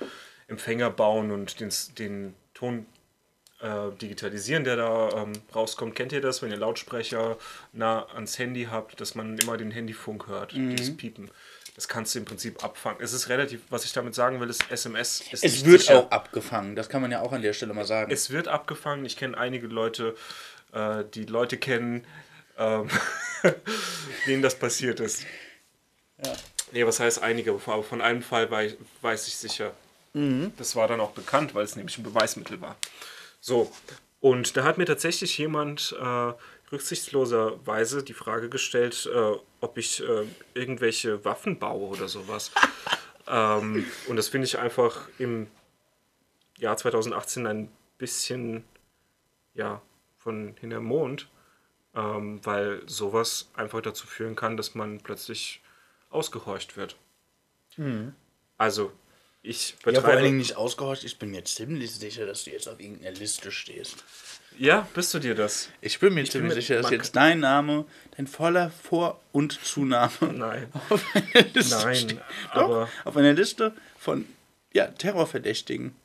Empfänger bauen und den, den Ton äh, digitalisieren, der da ähm, rauskommt. Kennt ihr das, wenn ihr Lautsprecher nah ans Handy habt, dass man immer den Handyfunk hört, dieses Piepen? Das kannst du im Prinzip abfangen. Es ist relativ, was ich damit sagen will, ist SMS. Ist Es wird sicher. auch abgefangen. Das kann man ja auch an der Stelle mal sagen. Es wird abgefangen. Ich kenne einige Leute, äh, die Leute kennen, ähm, denen das passiert ist. Ja. Nee, was heißt einige? Aber von einem Fall wei- weiß ich sicher. Das war dann auch bekannt, weil es nämlich ein Beweismittel war. So, und da hat mir tatsächlich jemand äh, rücksichtsloserweise die Frage gestellt, äh, ob ich äh, irgendwelche Waffen baue oder sowas. ähm, und das finde ich einfach im Jahr 2018 ein bisschen, ja, von hinterm Mond, ähm, weil sowas einfach dazu führen kann, dass man plötzlich ausgehorcht wird. Also, ich ja, vor allen betreibe... Dingen nicht ausgehorcht. Ich bin mir ziemlich sicher, dass du jetzt auf irgendeiner Liste stehst. Ja, bist du dir das? Ich bin mir ziemlich sicher, dass man jetzt dein Name, dein voller Vor- und Zunahme Nein. auf einer Liste Nein, steht. aber- Doch, auf einer Liste von ja, Terrorverdächtigen.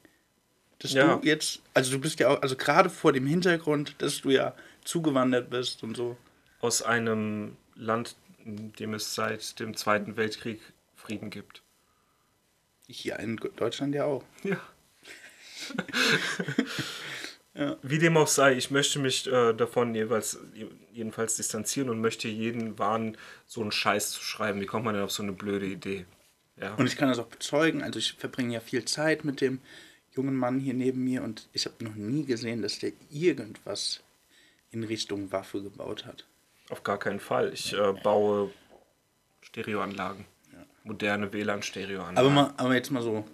Dass Ja. du jetzt, also du bist ja auch, also gerade vor dem Hintergrund, dass du ja zugewandert bist und so. Aus einem Land, in dem es seit dem Zweiten Weltkrieg Frieden gibt. Hier in Deutschland ja auch. Ja. Wie dem auch sei, ich möchte mich äh, davon jeweils, jedenfalls distanzieren und möchte jeden warnen, so einen Scheiß zu schreiben. Wie kommt man denn auf so eine blöde Idee? Ja. Und ich kann das auch bezeugen, also ich verbringe ja viel Zeit mit dem jungen Mann hier neben mir und ich habe noch nie gesehen, dass der irgendwas in Richtung Waffe gebaut hat. Auf gar keinen Fall. Ich äh, baue Stereoanlagen. Moderne WLAN-Stereoanlagen. Aber, mal, aber jetzt mal so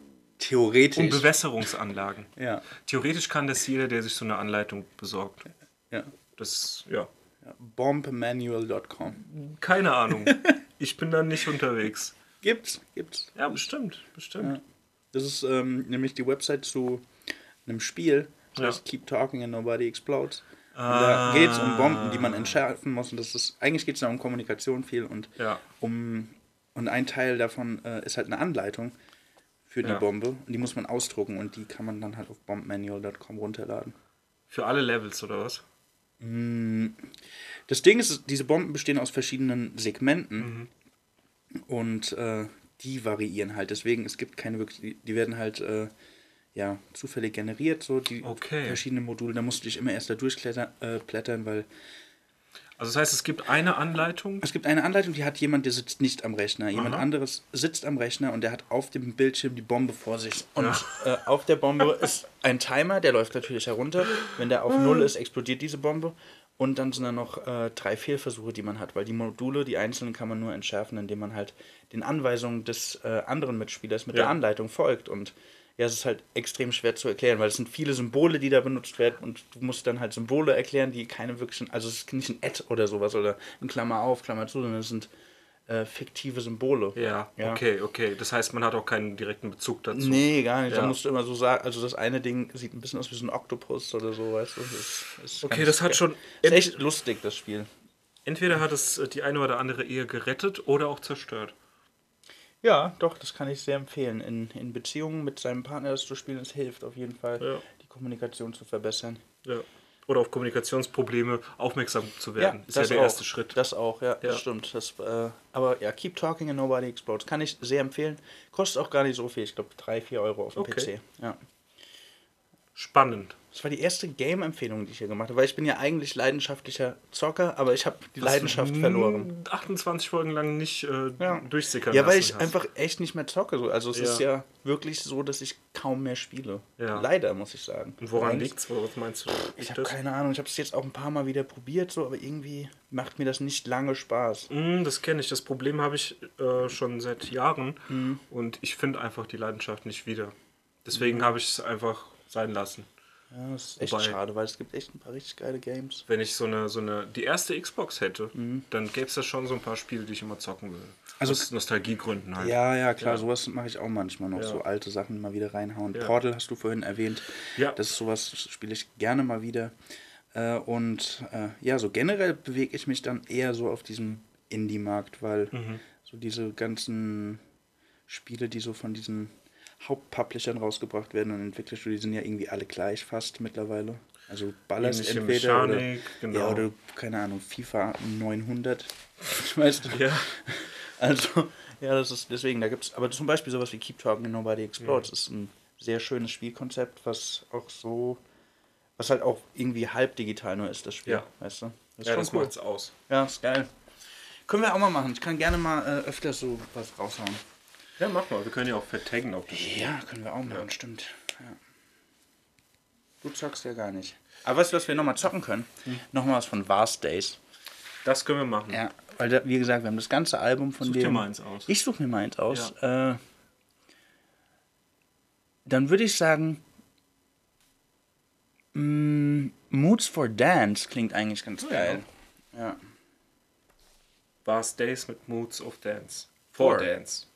theoretisch. Und Bewässerungsanlagen. Ja, Theoretisch kann das jeder, der sich so eine Anleitung besorgt. ja. Das, ja. ja. Bombmanual.com. Keine Ahnung. ich bin da nicht unterwegs. Gibt's, gibt's. Ja, bestimmt. Bestimmt. Ja. Das ist ähm, nämlich die Website zu einem Spiel, das Ja. heißt Keep Talking and Nobody Explodes. Und da geht es um Bomben, die man entschärfen muss. Und das ist, eigentlich geht es da um Kommunikation viel und um und ein Teil davon äh, ist halt eine Anleitung für die Ja. Bombe und die muss man ausdrucken und die kann man dann halt auf bombmanual.com runterladen. Für alle Levels, oder was? Das Ding ist, diese Bomben bestehen aus verschiedenen Segmenten Mhm. und äh, die variieren halt. Deswegen, es gibt keine wirklich, die- werden halt äh, ja, zufällig generiert, so die Okay. verschiedenen Module. Da musst du dich immer erst da durchklettern, äh, weil Also das heißt, es gibt eine Anleitung. es gibt eine Anleitung, die hat jemand, der sitzt nicht am Rechner. Jemand Aha. anderes sitzt am Rechner und der hat auf dem Bildschirm die Bombe vor sich. Und Ja. äh, auf der Bombe ist ein Timer, der läuft natürlich herunter. Wenn der auf Null ist, explodiert diese Bombe. Und dann sind da noch äh, drei Fehlversuche, die man hat, weil die Module, die einzelnen, kann man nur entschärfen, indem man halt den Anweisungen des äh, anderen Mitspielers mit Ja. der Anleitung folgt. Und ja, es ist halt extrem schwer zu erklären, weil es sind viele Symbole, die da benutzt werden und du musst dann halt Symbole erklären, die keine wirklichen, also es ist nicht ein Add oder sowas oder ein Klammer auf, Klammer zu, sondern es sind äh, fiktive Symbole. Ja, Ja. okay, okay. Das heißt, man hat auch keinen direkten Bezug dazu. Nee, gar nicht. Da Ja. musst du immer so sagen, also das eine Ding sieht ein bisschen aus wie so ein Oktopus oder so, weißt du. Das ist, Okay, das hat schon. Ist echt lustig, das Spiel. Entweder hat es äh, die eine oder andere Ehe gerettet oder auch zerstört. Ja, doch, das kann ich sehr empfehlen. In, in Beziehungen mit seinem Partner das zu spielen, es hilft auf jeden Fall, Ja. die Kommunikation zu verbessern. Ja. Oder auf Kommunikationsprobleme aufmerksam zu werden. ist ja das der auch. erste Schritt. Das auch, ja, Ja. das stimmt. Das, äh, aber ja, Keep Talking and Nobody Explodes. Kann ich sehr empfehlen. Kostet auch gar nicht so viel. Ich glaube 3, 4 Euro auf dem Okay. PC. Ja. Spannend. Das war die erste Game-Empfehlung, die ich hier gemacht habe, weil ich bin ja eigentlich leidenschaftlicher Zocker, aber ich habe die Leidenschaft verloren. 28 Folgen lang nicht äh, Ja. durchsickern Ja, weil ich hast. einfach echt nicht mehr zocke. so. Also es Ja. ist ja wirklich so, dass ich kaum mehr spiele. Ja. Leider, muss ich sagen. Und woran Eigentlich- liegt's? Was meinst du? Ich Liegt habe das? keine Ahnung. Ich habe es jetzt auch ein paar Mal wieder probiert, so, aber irgendwie macht mir das nicht lange Spaß. Mm, Das kenne ich. Das Problem habe ich äh, schon seit Jahren Mhm. und ich finde einfach die Leidenschaft nicht wieder. Deswegen habe ich es einfach sein lassen. Ja, das ist echt Wobei- schade, weil es gibt echt ein paar richtig geile Games. Wenn ich so eine, so eine, die erste Xbox hätte, Mhm. dann gäbe es da schon so ein paar Spiele, die ich immer zocken würde. Also- Aus Nostalgiegründen halt. Ja, ja, klar, Ja. sowas mache ich auch manchmal noch, Ja. so alte Sachen mal wieder reinhauen. Ja. Portal hast du vorhin erwähnt. Ja. Das ist sowas, das spiele ich gerne mal wieder. Äh, und äh, ja, so generell bewege ich mich dann eher so auf diesem Indie-Markt, weil Mhm. so diese ganzen Spiele, die so von diesen Hauptpublishern rausgebracht werden und Entwicklerstudios, die sind ja irgendwie alle gleich fast mittlerweile. Also ballerst Ähnliche entweder oder, Mechanik, genau. ja, oder, keine Ahnung, FIFA 900. weißt du? Ja. Also, ja, das ist deswegen, da gibt es, aber zum Beispiel sowas wie Keep Talking Nobody Explodes ist ein sehr schönes Spielkonzept, was auch so, was halt auch irgendwie halb digital nur ist, das Spiel, Ja. weißt du? Das ist Ja, das cool. macht's aus. Ja, ist geil. Können wir auch mal machen. Ich kann gerne mal äh, öfter so was raushauen. Ja, mach mal. Wir können ja auch vertaggen auf das. Ja, können wir auch machen, stimmt. Ja. Du zockst ja gar nicht. Aber weißt du, was wir nochmal zocken können? Nochmal was von Vast Days. Das können wir machen. Ja, weil, da, wie gesagt, wir haben das ganze Album von Such dem. dir mal eins aus. Ich suche mir mal eins aus. Äh, dann würde ich sagen, mh, Moods for Dance klingt eigentlich ganz geil. Ja. Bars Days mit Moods of Dance. For For. Dance.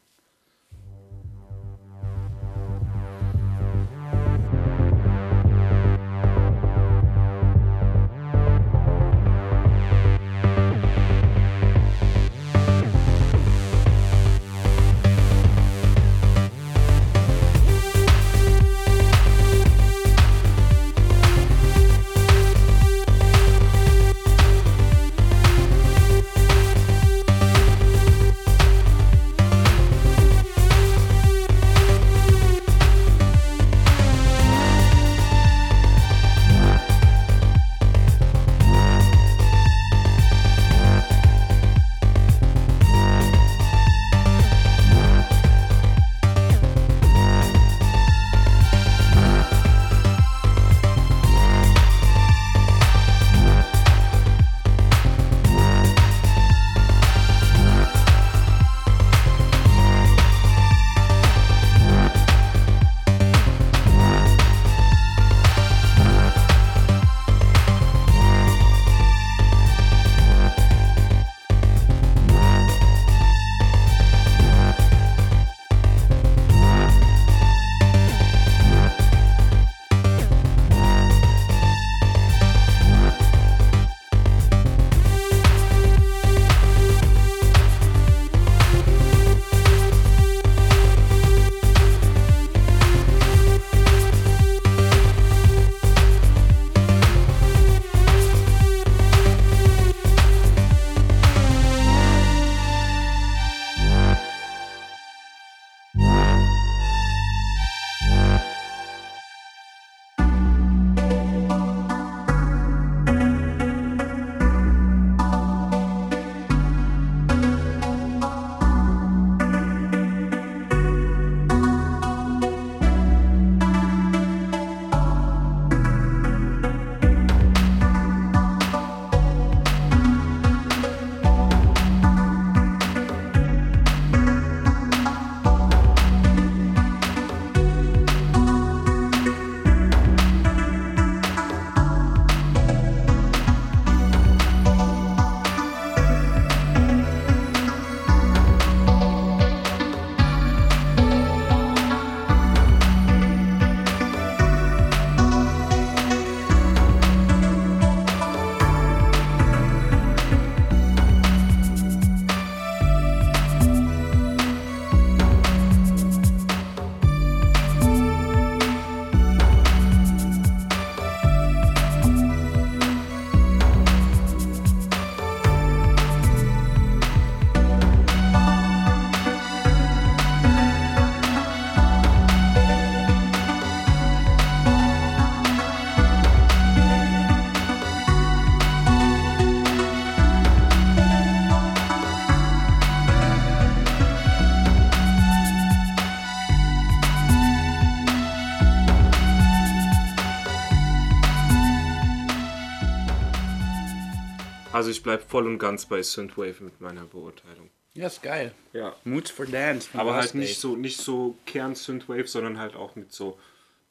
Also ich bleibe voll und ganz bei Synthwave mit meiner Beurteilung. Ja, ist geil. Ja. Moods for Dance. Aber halt nicht so, nicht so Kern-Synthwave, sondern halt auch mit so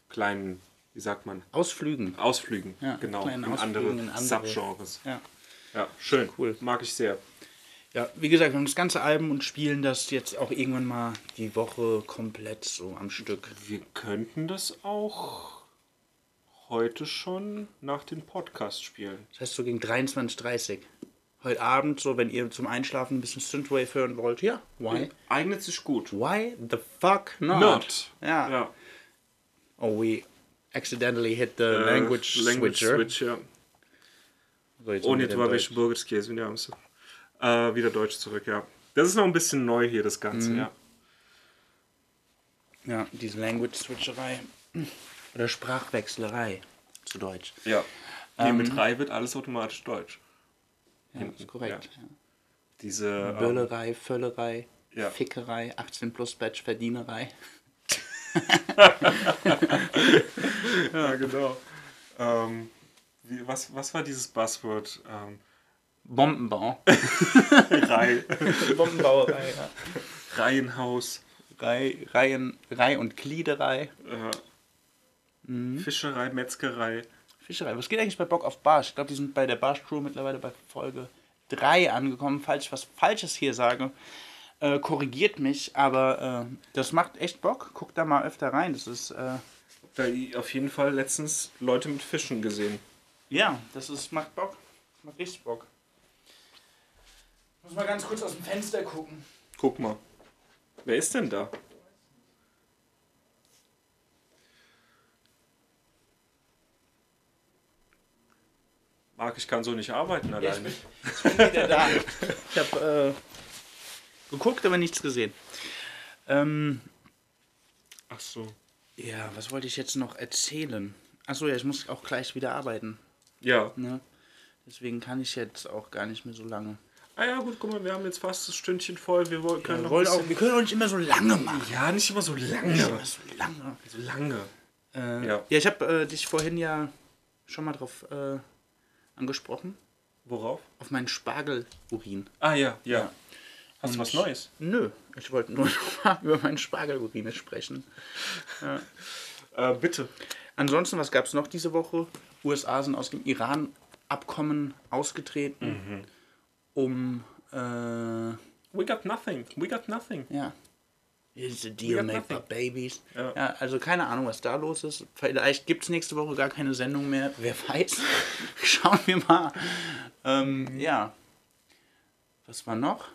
kleinen, wie sagt man, Ausflügen. Ausflügen. Ja, genau. in andere, in andere. Subgenres. Ja. Ja, schön. Cool. Mag ich sehr. Ja, wie gesagt, wir haben das ganze Album und spielen das jetzt auch irgendwann mal die Woche komplett so am Stück. Wir könnten das auch heute schon nach dem Podcast spielen. Das heißt so gegen 23.30 Uhr. Heute Abend, so wenn ihr zum Einschlafen ein bisschen Synthwave hören wollt, ja, why? Eignet sich gut. Why the fuck not? not. Ja. ja. Oh, we accidentally hit the uh, language, language switcher. Switch, ja. so, Ohne to welche Bürgerski sind ja äh, Wieder Deutsch zurück, ja. Das ist noch ein bisschen neu hier, das Ganze, mm. ja. Ja, diese Language-Switcherei. Oder Sprachwechslerei zu Deutsch. Ja. Nee, Ähm, mit 3 wird alles automatisch Deutsch. Ja, ist korrekt. ja. Diese. ähm, Böllerei, Völlerei, Ja. Fickerei, 18 plus Batch Verdienerei. ja, genau. Ähm, wie, was, was war dieses Buzzword? Ähm, Bombenbau. Reihe. Bombenbauerei, ja. Reihenhaus. Rei, Reihen, Reih- und Gliederei. Äh, Fischerei, Metzgerei. Fischerei. Was geht eigentlich bei Bock auf Barsch? Ich glaube, die sind bei der Barsch Crew mittlerweile bei Folge 3 angekommen. Falls ich was Falsches hier sage, äh, korrigiert mich. Aber äh, das macht echt Bock. Guckt da mal öfter rein. Das ist, äh, Da auf jeden Fall letztens Leute mit Fischen gesehen. ja, das ist, macht Bock. Das macht richtig Bock. Muss mal ganz kurz aus dem Fenster gucken. Guck mal. Wer ist denn da? Marc, ich kann so nicht arbeiten Ja, ich alleine. bin, ich bin wieder da. Ich habe äh, geguckt, aber nichts gesehen. Ähm, Ach so. ja, was wollte ich jetzt noch erzählen? Achso, ja, ich muss auch gleich wieder arbeiten. Ja. Ne? Deswegen kann ich jetzt auch gar nicht mehr so lange. Ah ja, gut, guck mal, wir haben jetzt fast das Stündchen voll. Wir wollen, können Wir, noch wollen ein auch, wir können auch nicht immer so lange machen. Ja, nicht immer so lange. Nicht immer so lange. So lange. Äh, Ja. ja. ich habe äh, dich vorhin ja schon mal drauf äh, angesprochen. Worauf? Auf meinen Spargelurin. Ah ja, ja. Ja. Hast du Und- was Neues? Nö, ich wollte nur noch mal über meinen Spargelurin sprechen. Äh, bitte. Ansonsten, was gab es noch diese Woche? USA sind aus dem Iran-Abkommen ausgetreten, um äh, We got nothing. We got nothing. ja. Is a deal made nothing. for babies. Ja. Ja. also keine Ahnung, was da los ist. Vielleicht gibt es nächste Woche gar keine Sendung mehr. Wer weiß. Schauen wir mal. Ähm, ja. Was war noch?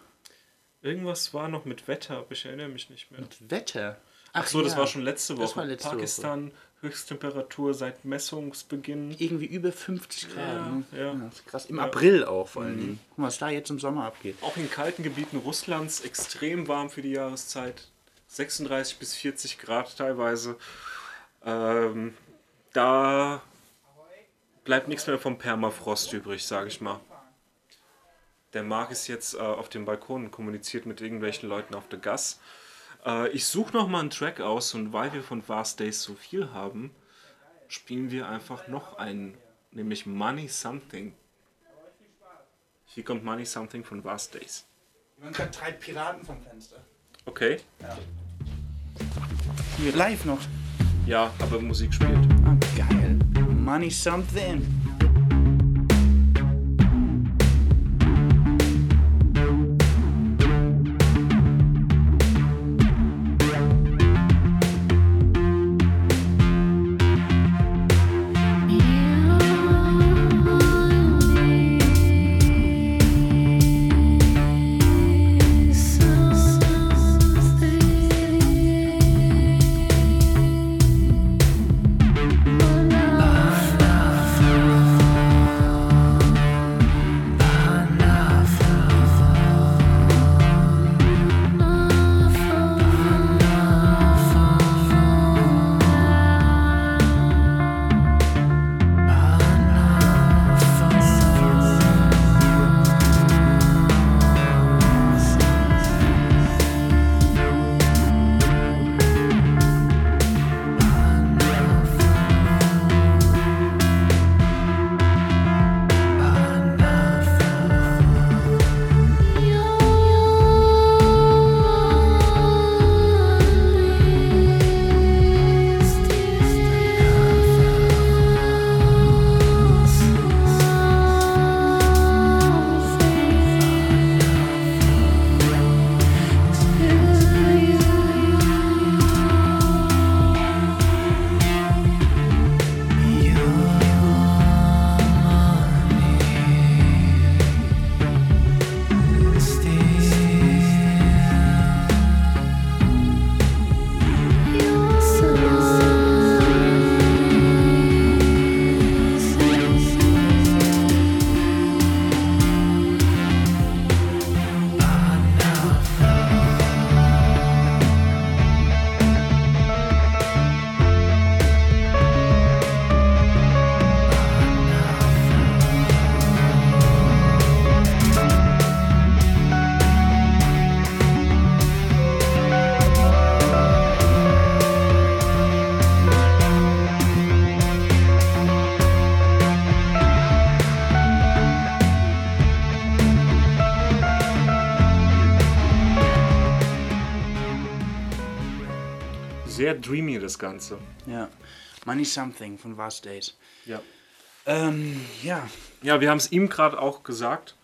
Irgendwas war noch mit Wetter, aber ich erinnere mich nicht mehr. Wetter. Ach so, das ja. war schon letzte Woche. Das war letzte Pakistan, Höchsttemperatur seit Messungsbeginn. Irgendwie über 50 Grad. Ja, ne? ja. das ist krass. Im Ja. April auch vor allen Mhm. Guck mal, was da jetzt im Sommer abgeht. Auch in kalten Gebieten Russlands extrem warm für die Jahreszeit. 36 bis 40 Grad teilweise. Ähm, da bleibt nichts mehr vom Permafrost übrig, sage ich mal. Der Marc ist jetzt äh, auf dem Balkon und kommuniziert mit irgendwelchen Leuten auf der Gas. Äh, ich suche noch mal einen Track aus und weil wir von Vast Days so viel haben, spielen wir einfach noch einen, nämlich Money Something. Hier kommt Money Something von Vast Days. Man kann drei Piraten vom Fenster. Okay. Hier live noch. Ja, aber Musik spielt. Ah, geil. Money something. Ganze. Ja. Money Something von Vast Days. Ja. Ähm, ja. Ja, wir haben es ihm gerade auch gesagt.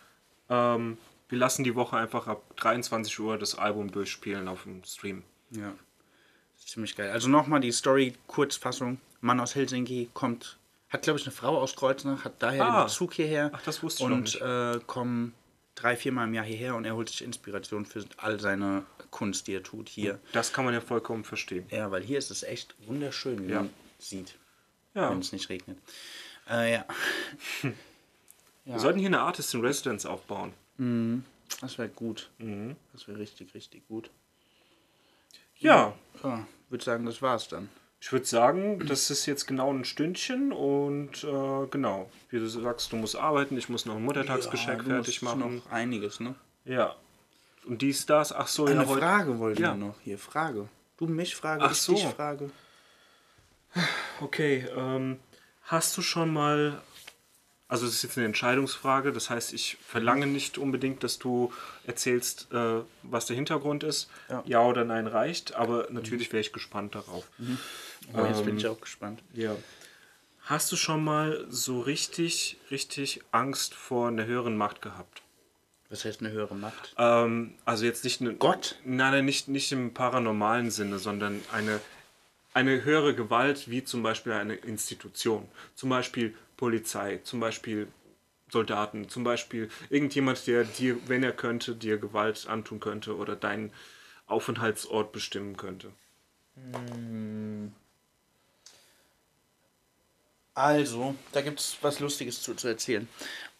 Ähm, wir lassen die Woche einfach ab 23 Uhr das Album durchspielen auf dem Stream. Ja. Ziemlich geil. Also nochmal die Story, Kurzfassung. Mann aus Helsinki kommt, hat glaube ich eine Frau aus Kreuznach, hat daher Ah. den Bezug hierher. Ach, das wusste ich Und äh, kommen drei, viermal im Jahr hierher und er holt sich Inspiration für all seine Kunst, die er tut hier. Das kann man ja vollkommen verstehen. Ja, weil hier ist es echt wunderschön, wie Ja. man sieht, Ja. wenn es nicht regnet. Äh, ja. Wir sollten hier eine Artist in Residence aufbauen. Das wäre gut. Mhm. Das wäre richtig, richtig gut. Ja, Ja, würde sagen, das war's dann. Ich würde sagen, das ist jetzt genau ein Stündchen und äh, genau, wie du sagst, du musst arbeiten, ich muss noch ein Muttertagsgeschenk Ja, fertig machen. noch einiges, ne? Ja. Und dies, das, ach so, Eine ja, heute. Frage wollten Ja. wir noch hier. Frage. Du mich frage, Ach ich so. dich frage. Okay, ähm, hast du schon mal, also das ist jetzt eine Entscheidungsfrage, das heißt, ich verlange nicht unbedingt, dass du erzählst, äh, was der Hintergrund ist. Ja. oder nein reicht, aber natürlich wäre ich gespannt darauf. Oh, jetzt bin Ähm, ich auch gespannt. Ja. Hast du schon mal so richtig, richtig Angst vor einer höheren Macht gehabt? Was heißt eine höhere Macht? Ähm, also jetzt nicht eine, Gott? Nein, nein, nicht, nicht im paranormalen Sinne, sondern eine, eine höhere Gewalt, wie zum Beispiel eine Institution. Zum Beispiel Polizei, zum Beispiel Soldaten, zum Beispiel irgendjemand, der dir, wenn er könnte, dir Gewalt antun könnte oder deinen Aufenthaltsort bestimmen könnte. Also, da gibt es was Lustiges zu, zu erzählen.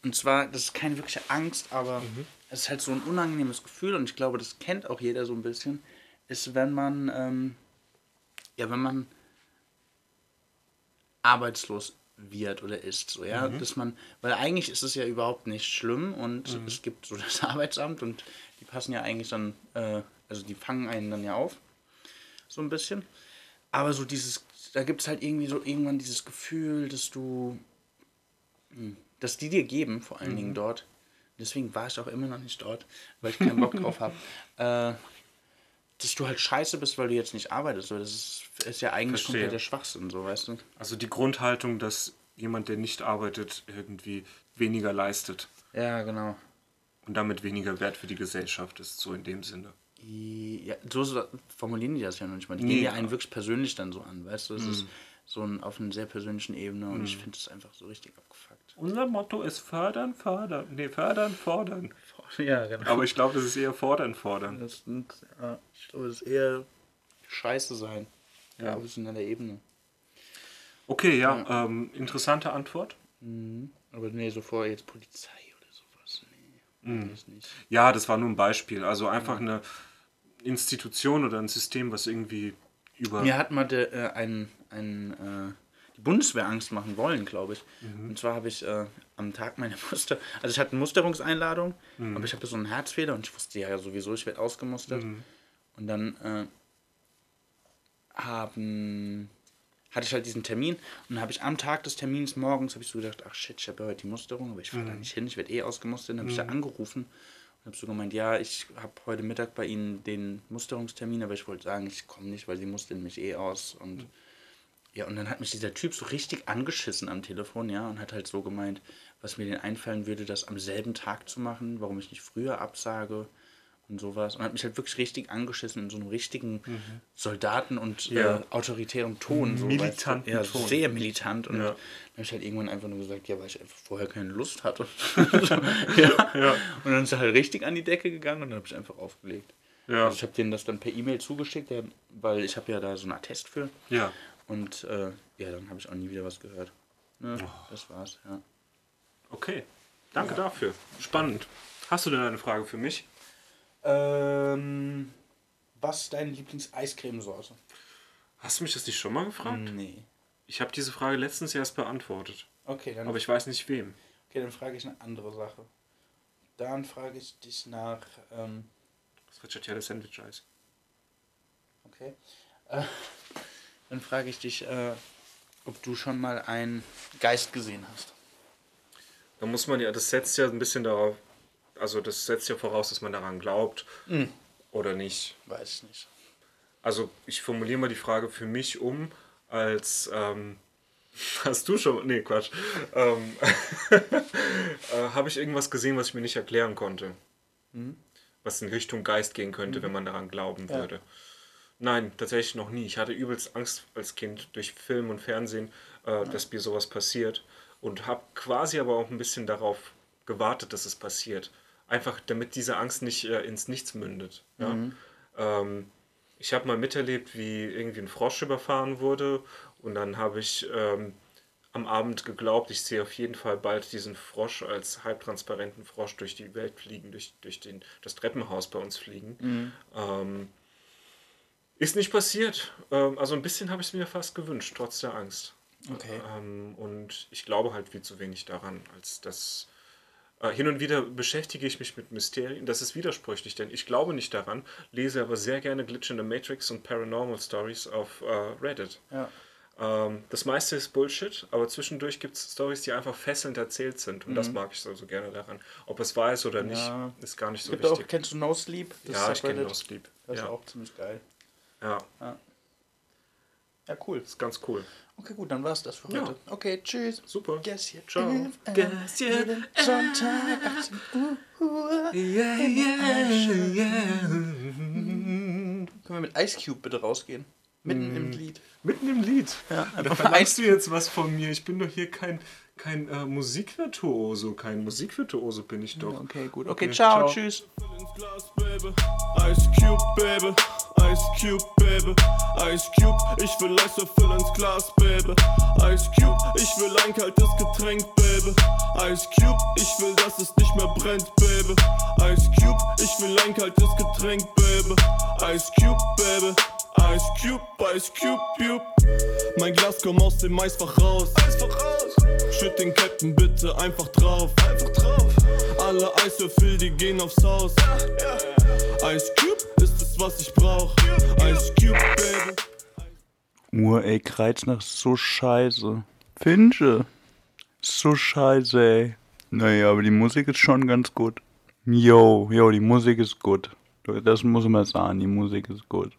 Und zwar, das ist keine wirkliche Angst, aber es ist halt so ein unangenehmes Gefühl und ich glaube, das kennt auch jeder so ein bisschen, ist, wenn man, ähm, ja, wenn man arbeitslos wird oder ist, so, ja, dass man, weil eigentlich ist es ja überhaupt nicht schlimm und es gibt so das Arbeitsamt und die passen ja eigentlich dann, äh, also die fangen einen dann ja auf, so ein bisschen. Aber so dieses, da gibt es halt irgendwie so irgendwann dieses Gefühl, dass du, hm, dass die dir geben, vor allen Dingen dort. Deswegen war ich auch immer noch nicht dort, weil ich keinen Bock drauf habe. Äh, dass du halt scheiße bist, weil du jetzt nicht arbeitest. Das ist, ist ja eigentlich Verstehe. kompletter Schwachsinn, so weißt du. Also die Grundhaltung, dass jemand, der nicht arbeitet, irgendwie weniger leistet Ja, genau. und damit weniger wert für die Gesellschaft ist, so in dem Sinne. Ja, so so formulieren die das ja noch nicht mal. Die Nee. gehen ja einen wirklich persönlich dann so an, weißt du? Es ist so ein, auf einer sehr persönlichen Ebene und ich finde es einfach so richtig abgefuckt. Unser Motto ist fördern, fördern. Nee, fördern, fordern. Ja, genau. Aber ich glaube, das ist eher fordern, fordern. Das sind, ja, ich glaube, das ist eher scheiße sein. Ja. Auf einer Ebene. Okay, ja, Ähm, interessante Antwort. Aber nee, so vor jetzt Polizei oder sowas. Nee, das nicht. Ja, das war nur ein Beispiel. Also einfach eine Institution oder ein System, was irgendwie über. Mir hat mal der, äh, ein, ein, äh, die Bundeswehr Angst machen wollen, glaube ich. Und zwar habe ich äh, am Tag meiner Muster, also ich hatte eine Musterungseinladung, aber ich habe so einen Herzfehler und ich wusste ja sowieso, ich werde ausgemustert. Und dann äh, haben, hatte ich halt diesen Termin und dann habe ich am Tag des Termins morgens habe ich so gedacht, ach shit, ich habe ja heute die Musterung, aber ich fahre da nicht hin, ich werde eh ausgemustert. Dann habe ich da angerufen und habe so gemeint, ja, ich habe heute Mittag bei Ihnen den Musterungstermin, aber ich wollte sagen, ich komme nicht, weil Sie mustern mich eh aus. Und ja, und dann hat mich dieser Typ so richtig angeschissen am Telefon, ja, und hat halt so gemeint, was mir denn einfallen würde, das am selben Tag zu machen, warum ich nicht früher absage und sowas. Und hat mich halt wirklich richtig angeschissen in so einem richtigen Soldaten- und Mhm. Ja. äh, autoritären Ton. So, Militanten weißt du? ja, Ton. sehr militant. Und Ja. dann habe ich halt irgendwann einfach nur gesagt, ja, weil ich einfach vorher keine Lust hatte. ja. Und dann ist er halt richtig an die Decke gegangen und dann habe ich einfach aufgelegt. Ja. Also ich habe denen das dann per E-Mail zugeschickt, ja, weil ich habe ja da so einen Attest für. ja. Und äh, ja, dann habe ich auch nie wieder was gehört. Ne, Oh. Das war's, ja. Okay. Danke dafür. Spannend. Hast du denn eine Frage für mich? Ähm, was ist deine Lieblings-Eiscremesorte? Hast du mich das nicht schon mal gefragt? Nee. Ich habe diese Frage letztens erst beantwortet. Okay, dann, Aber ich weiß nicht wem. okay, dann frage ich eine andere Sache. Dann frage ich dich nach. Ähm, Stracciatella Sandwich Eis. okay. Äh, dann frage ich dich, äh, ob du schon mal einen Geist gesehen hast. Da muss man ja, das setzt ja ein bisschen darauf, also das setzt ja voraus, dass man daran glaubt oder nicht. Weiß ich nicht. also ich formuliere mal die Frage für mich um, als ähm, hast du schon, nee, Quatsch, ähm, äh, habe ich irgendwas gesehen, was ich mir nicht erklären konnte, was in Richtung Geist gehen könnte, wenn man daran glauben würde. Nein, tatsächlich noch nie. Ich hatte übelst Angst als Kind durch Film und Fernsehen, äh, dass mir sowas passiert und habe quasi aber auch ein bisschen darauf gewartet, dass es passiert. Einfach damit diese Angst nicht äh, ins Nichts mündet. Ja? Ähm, ich habe mal miterlebt, wie irgendwie ein Frosch überfahren wurde und dann habe ich ähm, am Abend geglaubt, ich sehe auf jeden Fall bald diesen Frosch als halbtransparenten Frosch durch die Welt fliegen, durch, durch den, das Treppenhaus bei uns fliegen. Ähm, ist nicht passiert. Ähm, also ein bisschen habe ich es mir fast gewünscht, trotz der Angst. Okay. Ähm, und ich glaube halt viel zu wenig daran, als dass. Äh, hin und wieder beschäftige ich mich mit Mysterien. Das ist widersprüchlich, denn ich glaube nicht daran, lese aber sehr gerne Glitch in the Matrix und Paranormal Stories auf äh, Reddit. Ja. Ähm, das meiste ist Bullshit, aber zwischendurch gibt es Stories, die einfach fesselnd erzählt sind. Und das mag ich so, so gerne daran. Ob es wahr ist oder nicht, Mhm. Ja. ist gar nicht so Gibt auch, wichtig. kennst du No Sleep? Das ja, ich kenne No Sleep. Das ist Ja. auch ziemlich geil. ja, Ja, cool. ist ganz cool. Okay, gut, dann war's das für Ja. heute. Okay, tschüss. Super. Gässchen. Ciao. Gässchen. Sonntag, 18 Uhr. Können wir mit Ice Cube bitte rausgehen? Mitten im Lied. Mitten im Lied. Ja, Da verlangst du jetzt was von mir. Ich bin doch hier kein, kein äh, Musikvirtuoso. Kein Musikvirtuoso bin ich doch. Okay, gut. Okay, Okay, ciao, ciao. tschüss. Ice Cube, Baby. Ice Cube, Baby. Ice Cube, ich will Eis füll ins Glas, Baby. Ice Cube, ich will ein kaltes Getränk, Baby. Ice Cube, ich will, dass es nicht mehr brennt, Baby. Ice Cube, ich will ein kaltes Getränk, Baby. Ice Cube, Baby. Ice Cube, Ice Cube, Cube. Mein Glas komm aus dem Eisfach raus. Eisfach raus. Schütt den Captain bitte einfach drauf. Einfach drauf. Alle Eiswürfel, die gehen aufs Haus. Ice Cube was ich brauch. Ice Cube, Baby. Uhr, ey, Kreiznach ist so scheiße. Finche. So scheiße, ey. Naja, aber die Musik ist schon ganz gut. Yo, yo, die Musik ist gut. Das muss man sagen, die Musik ist gut.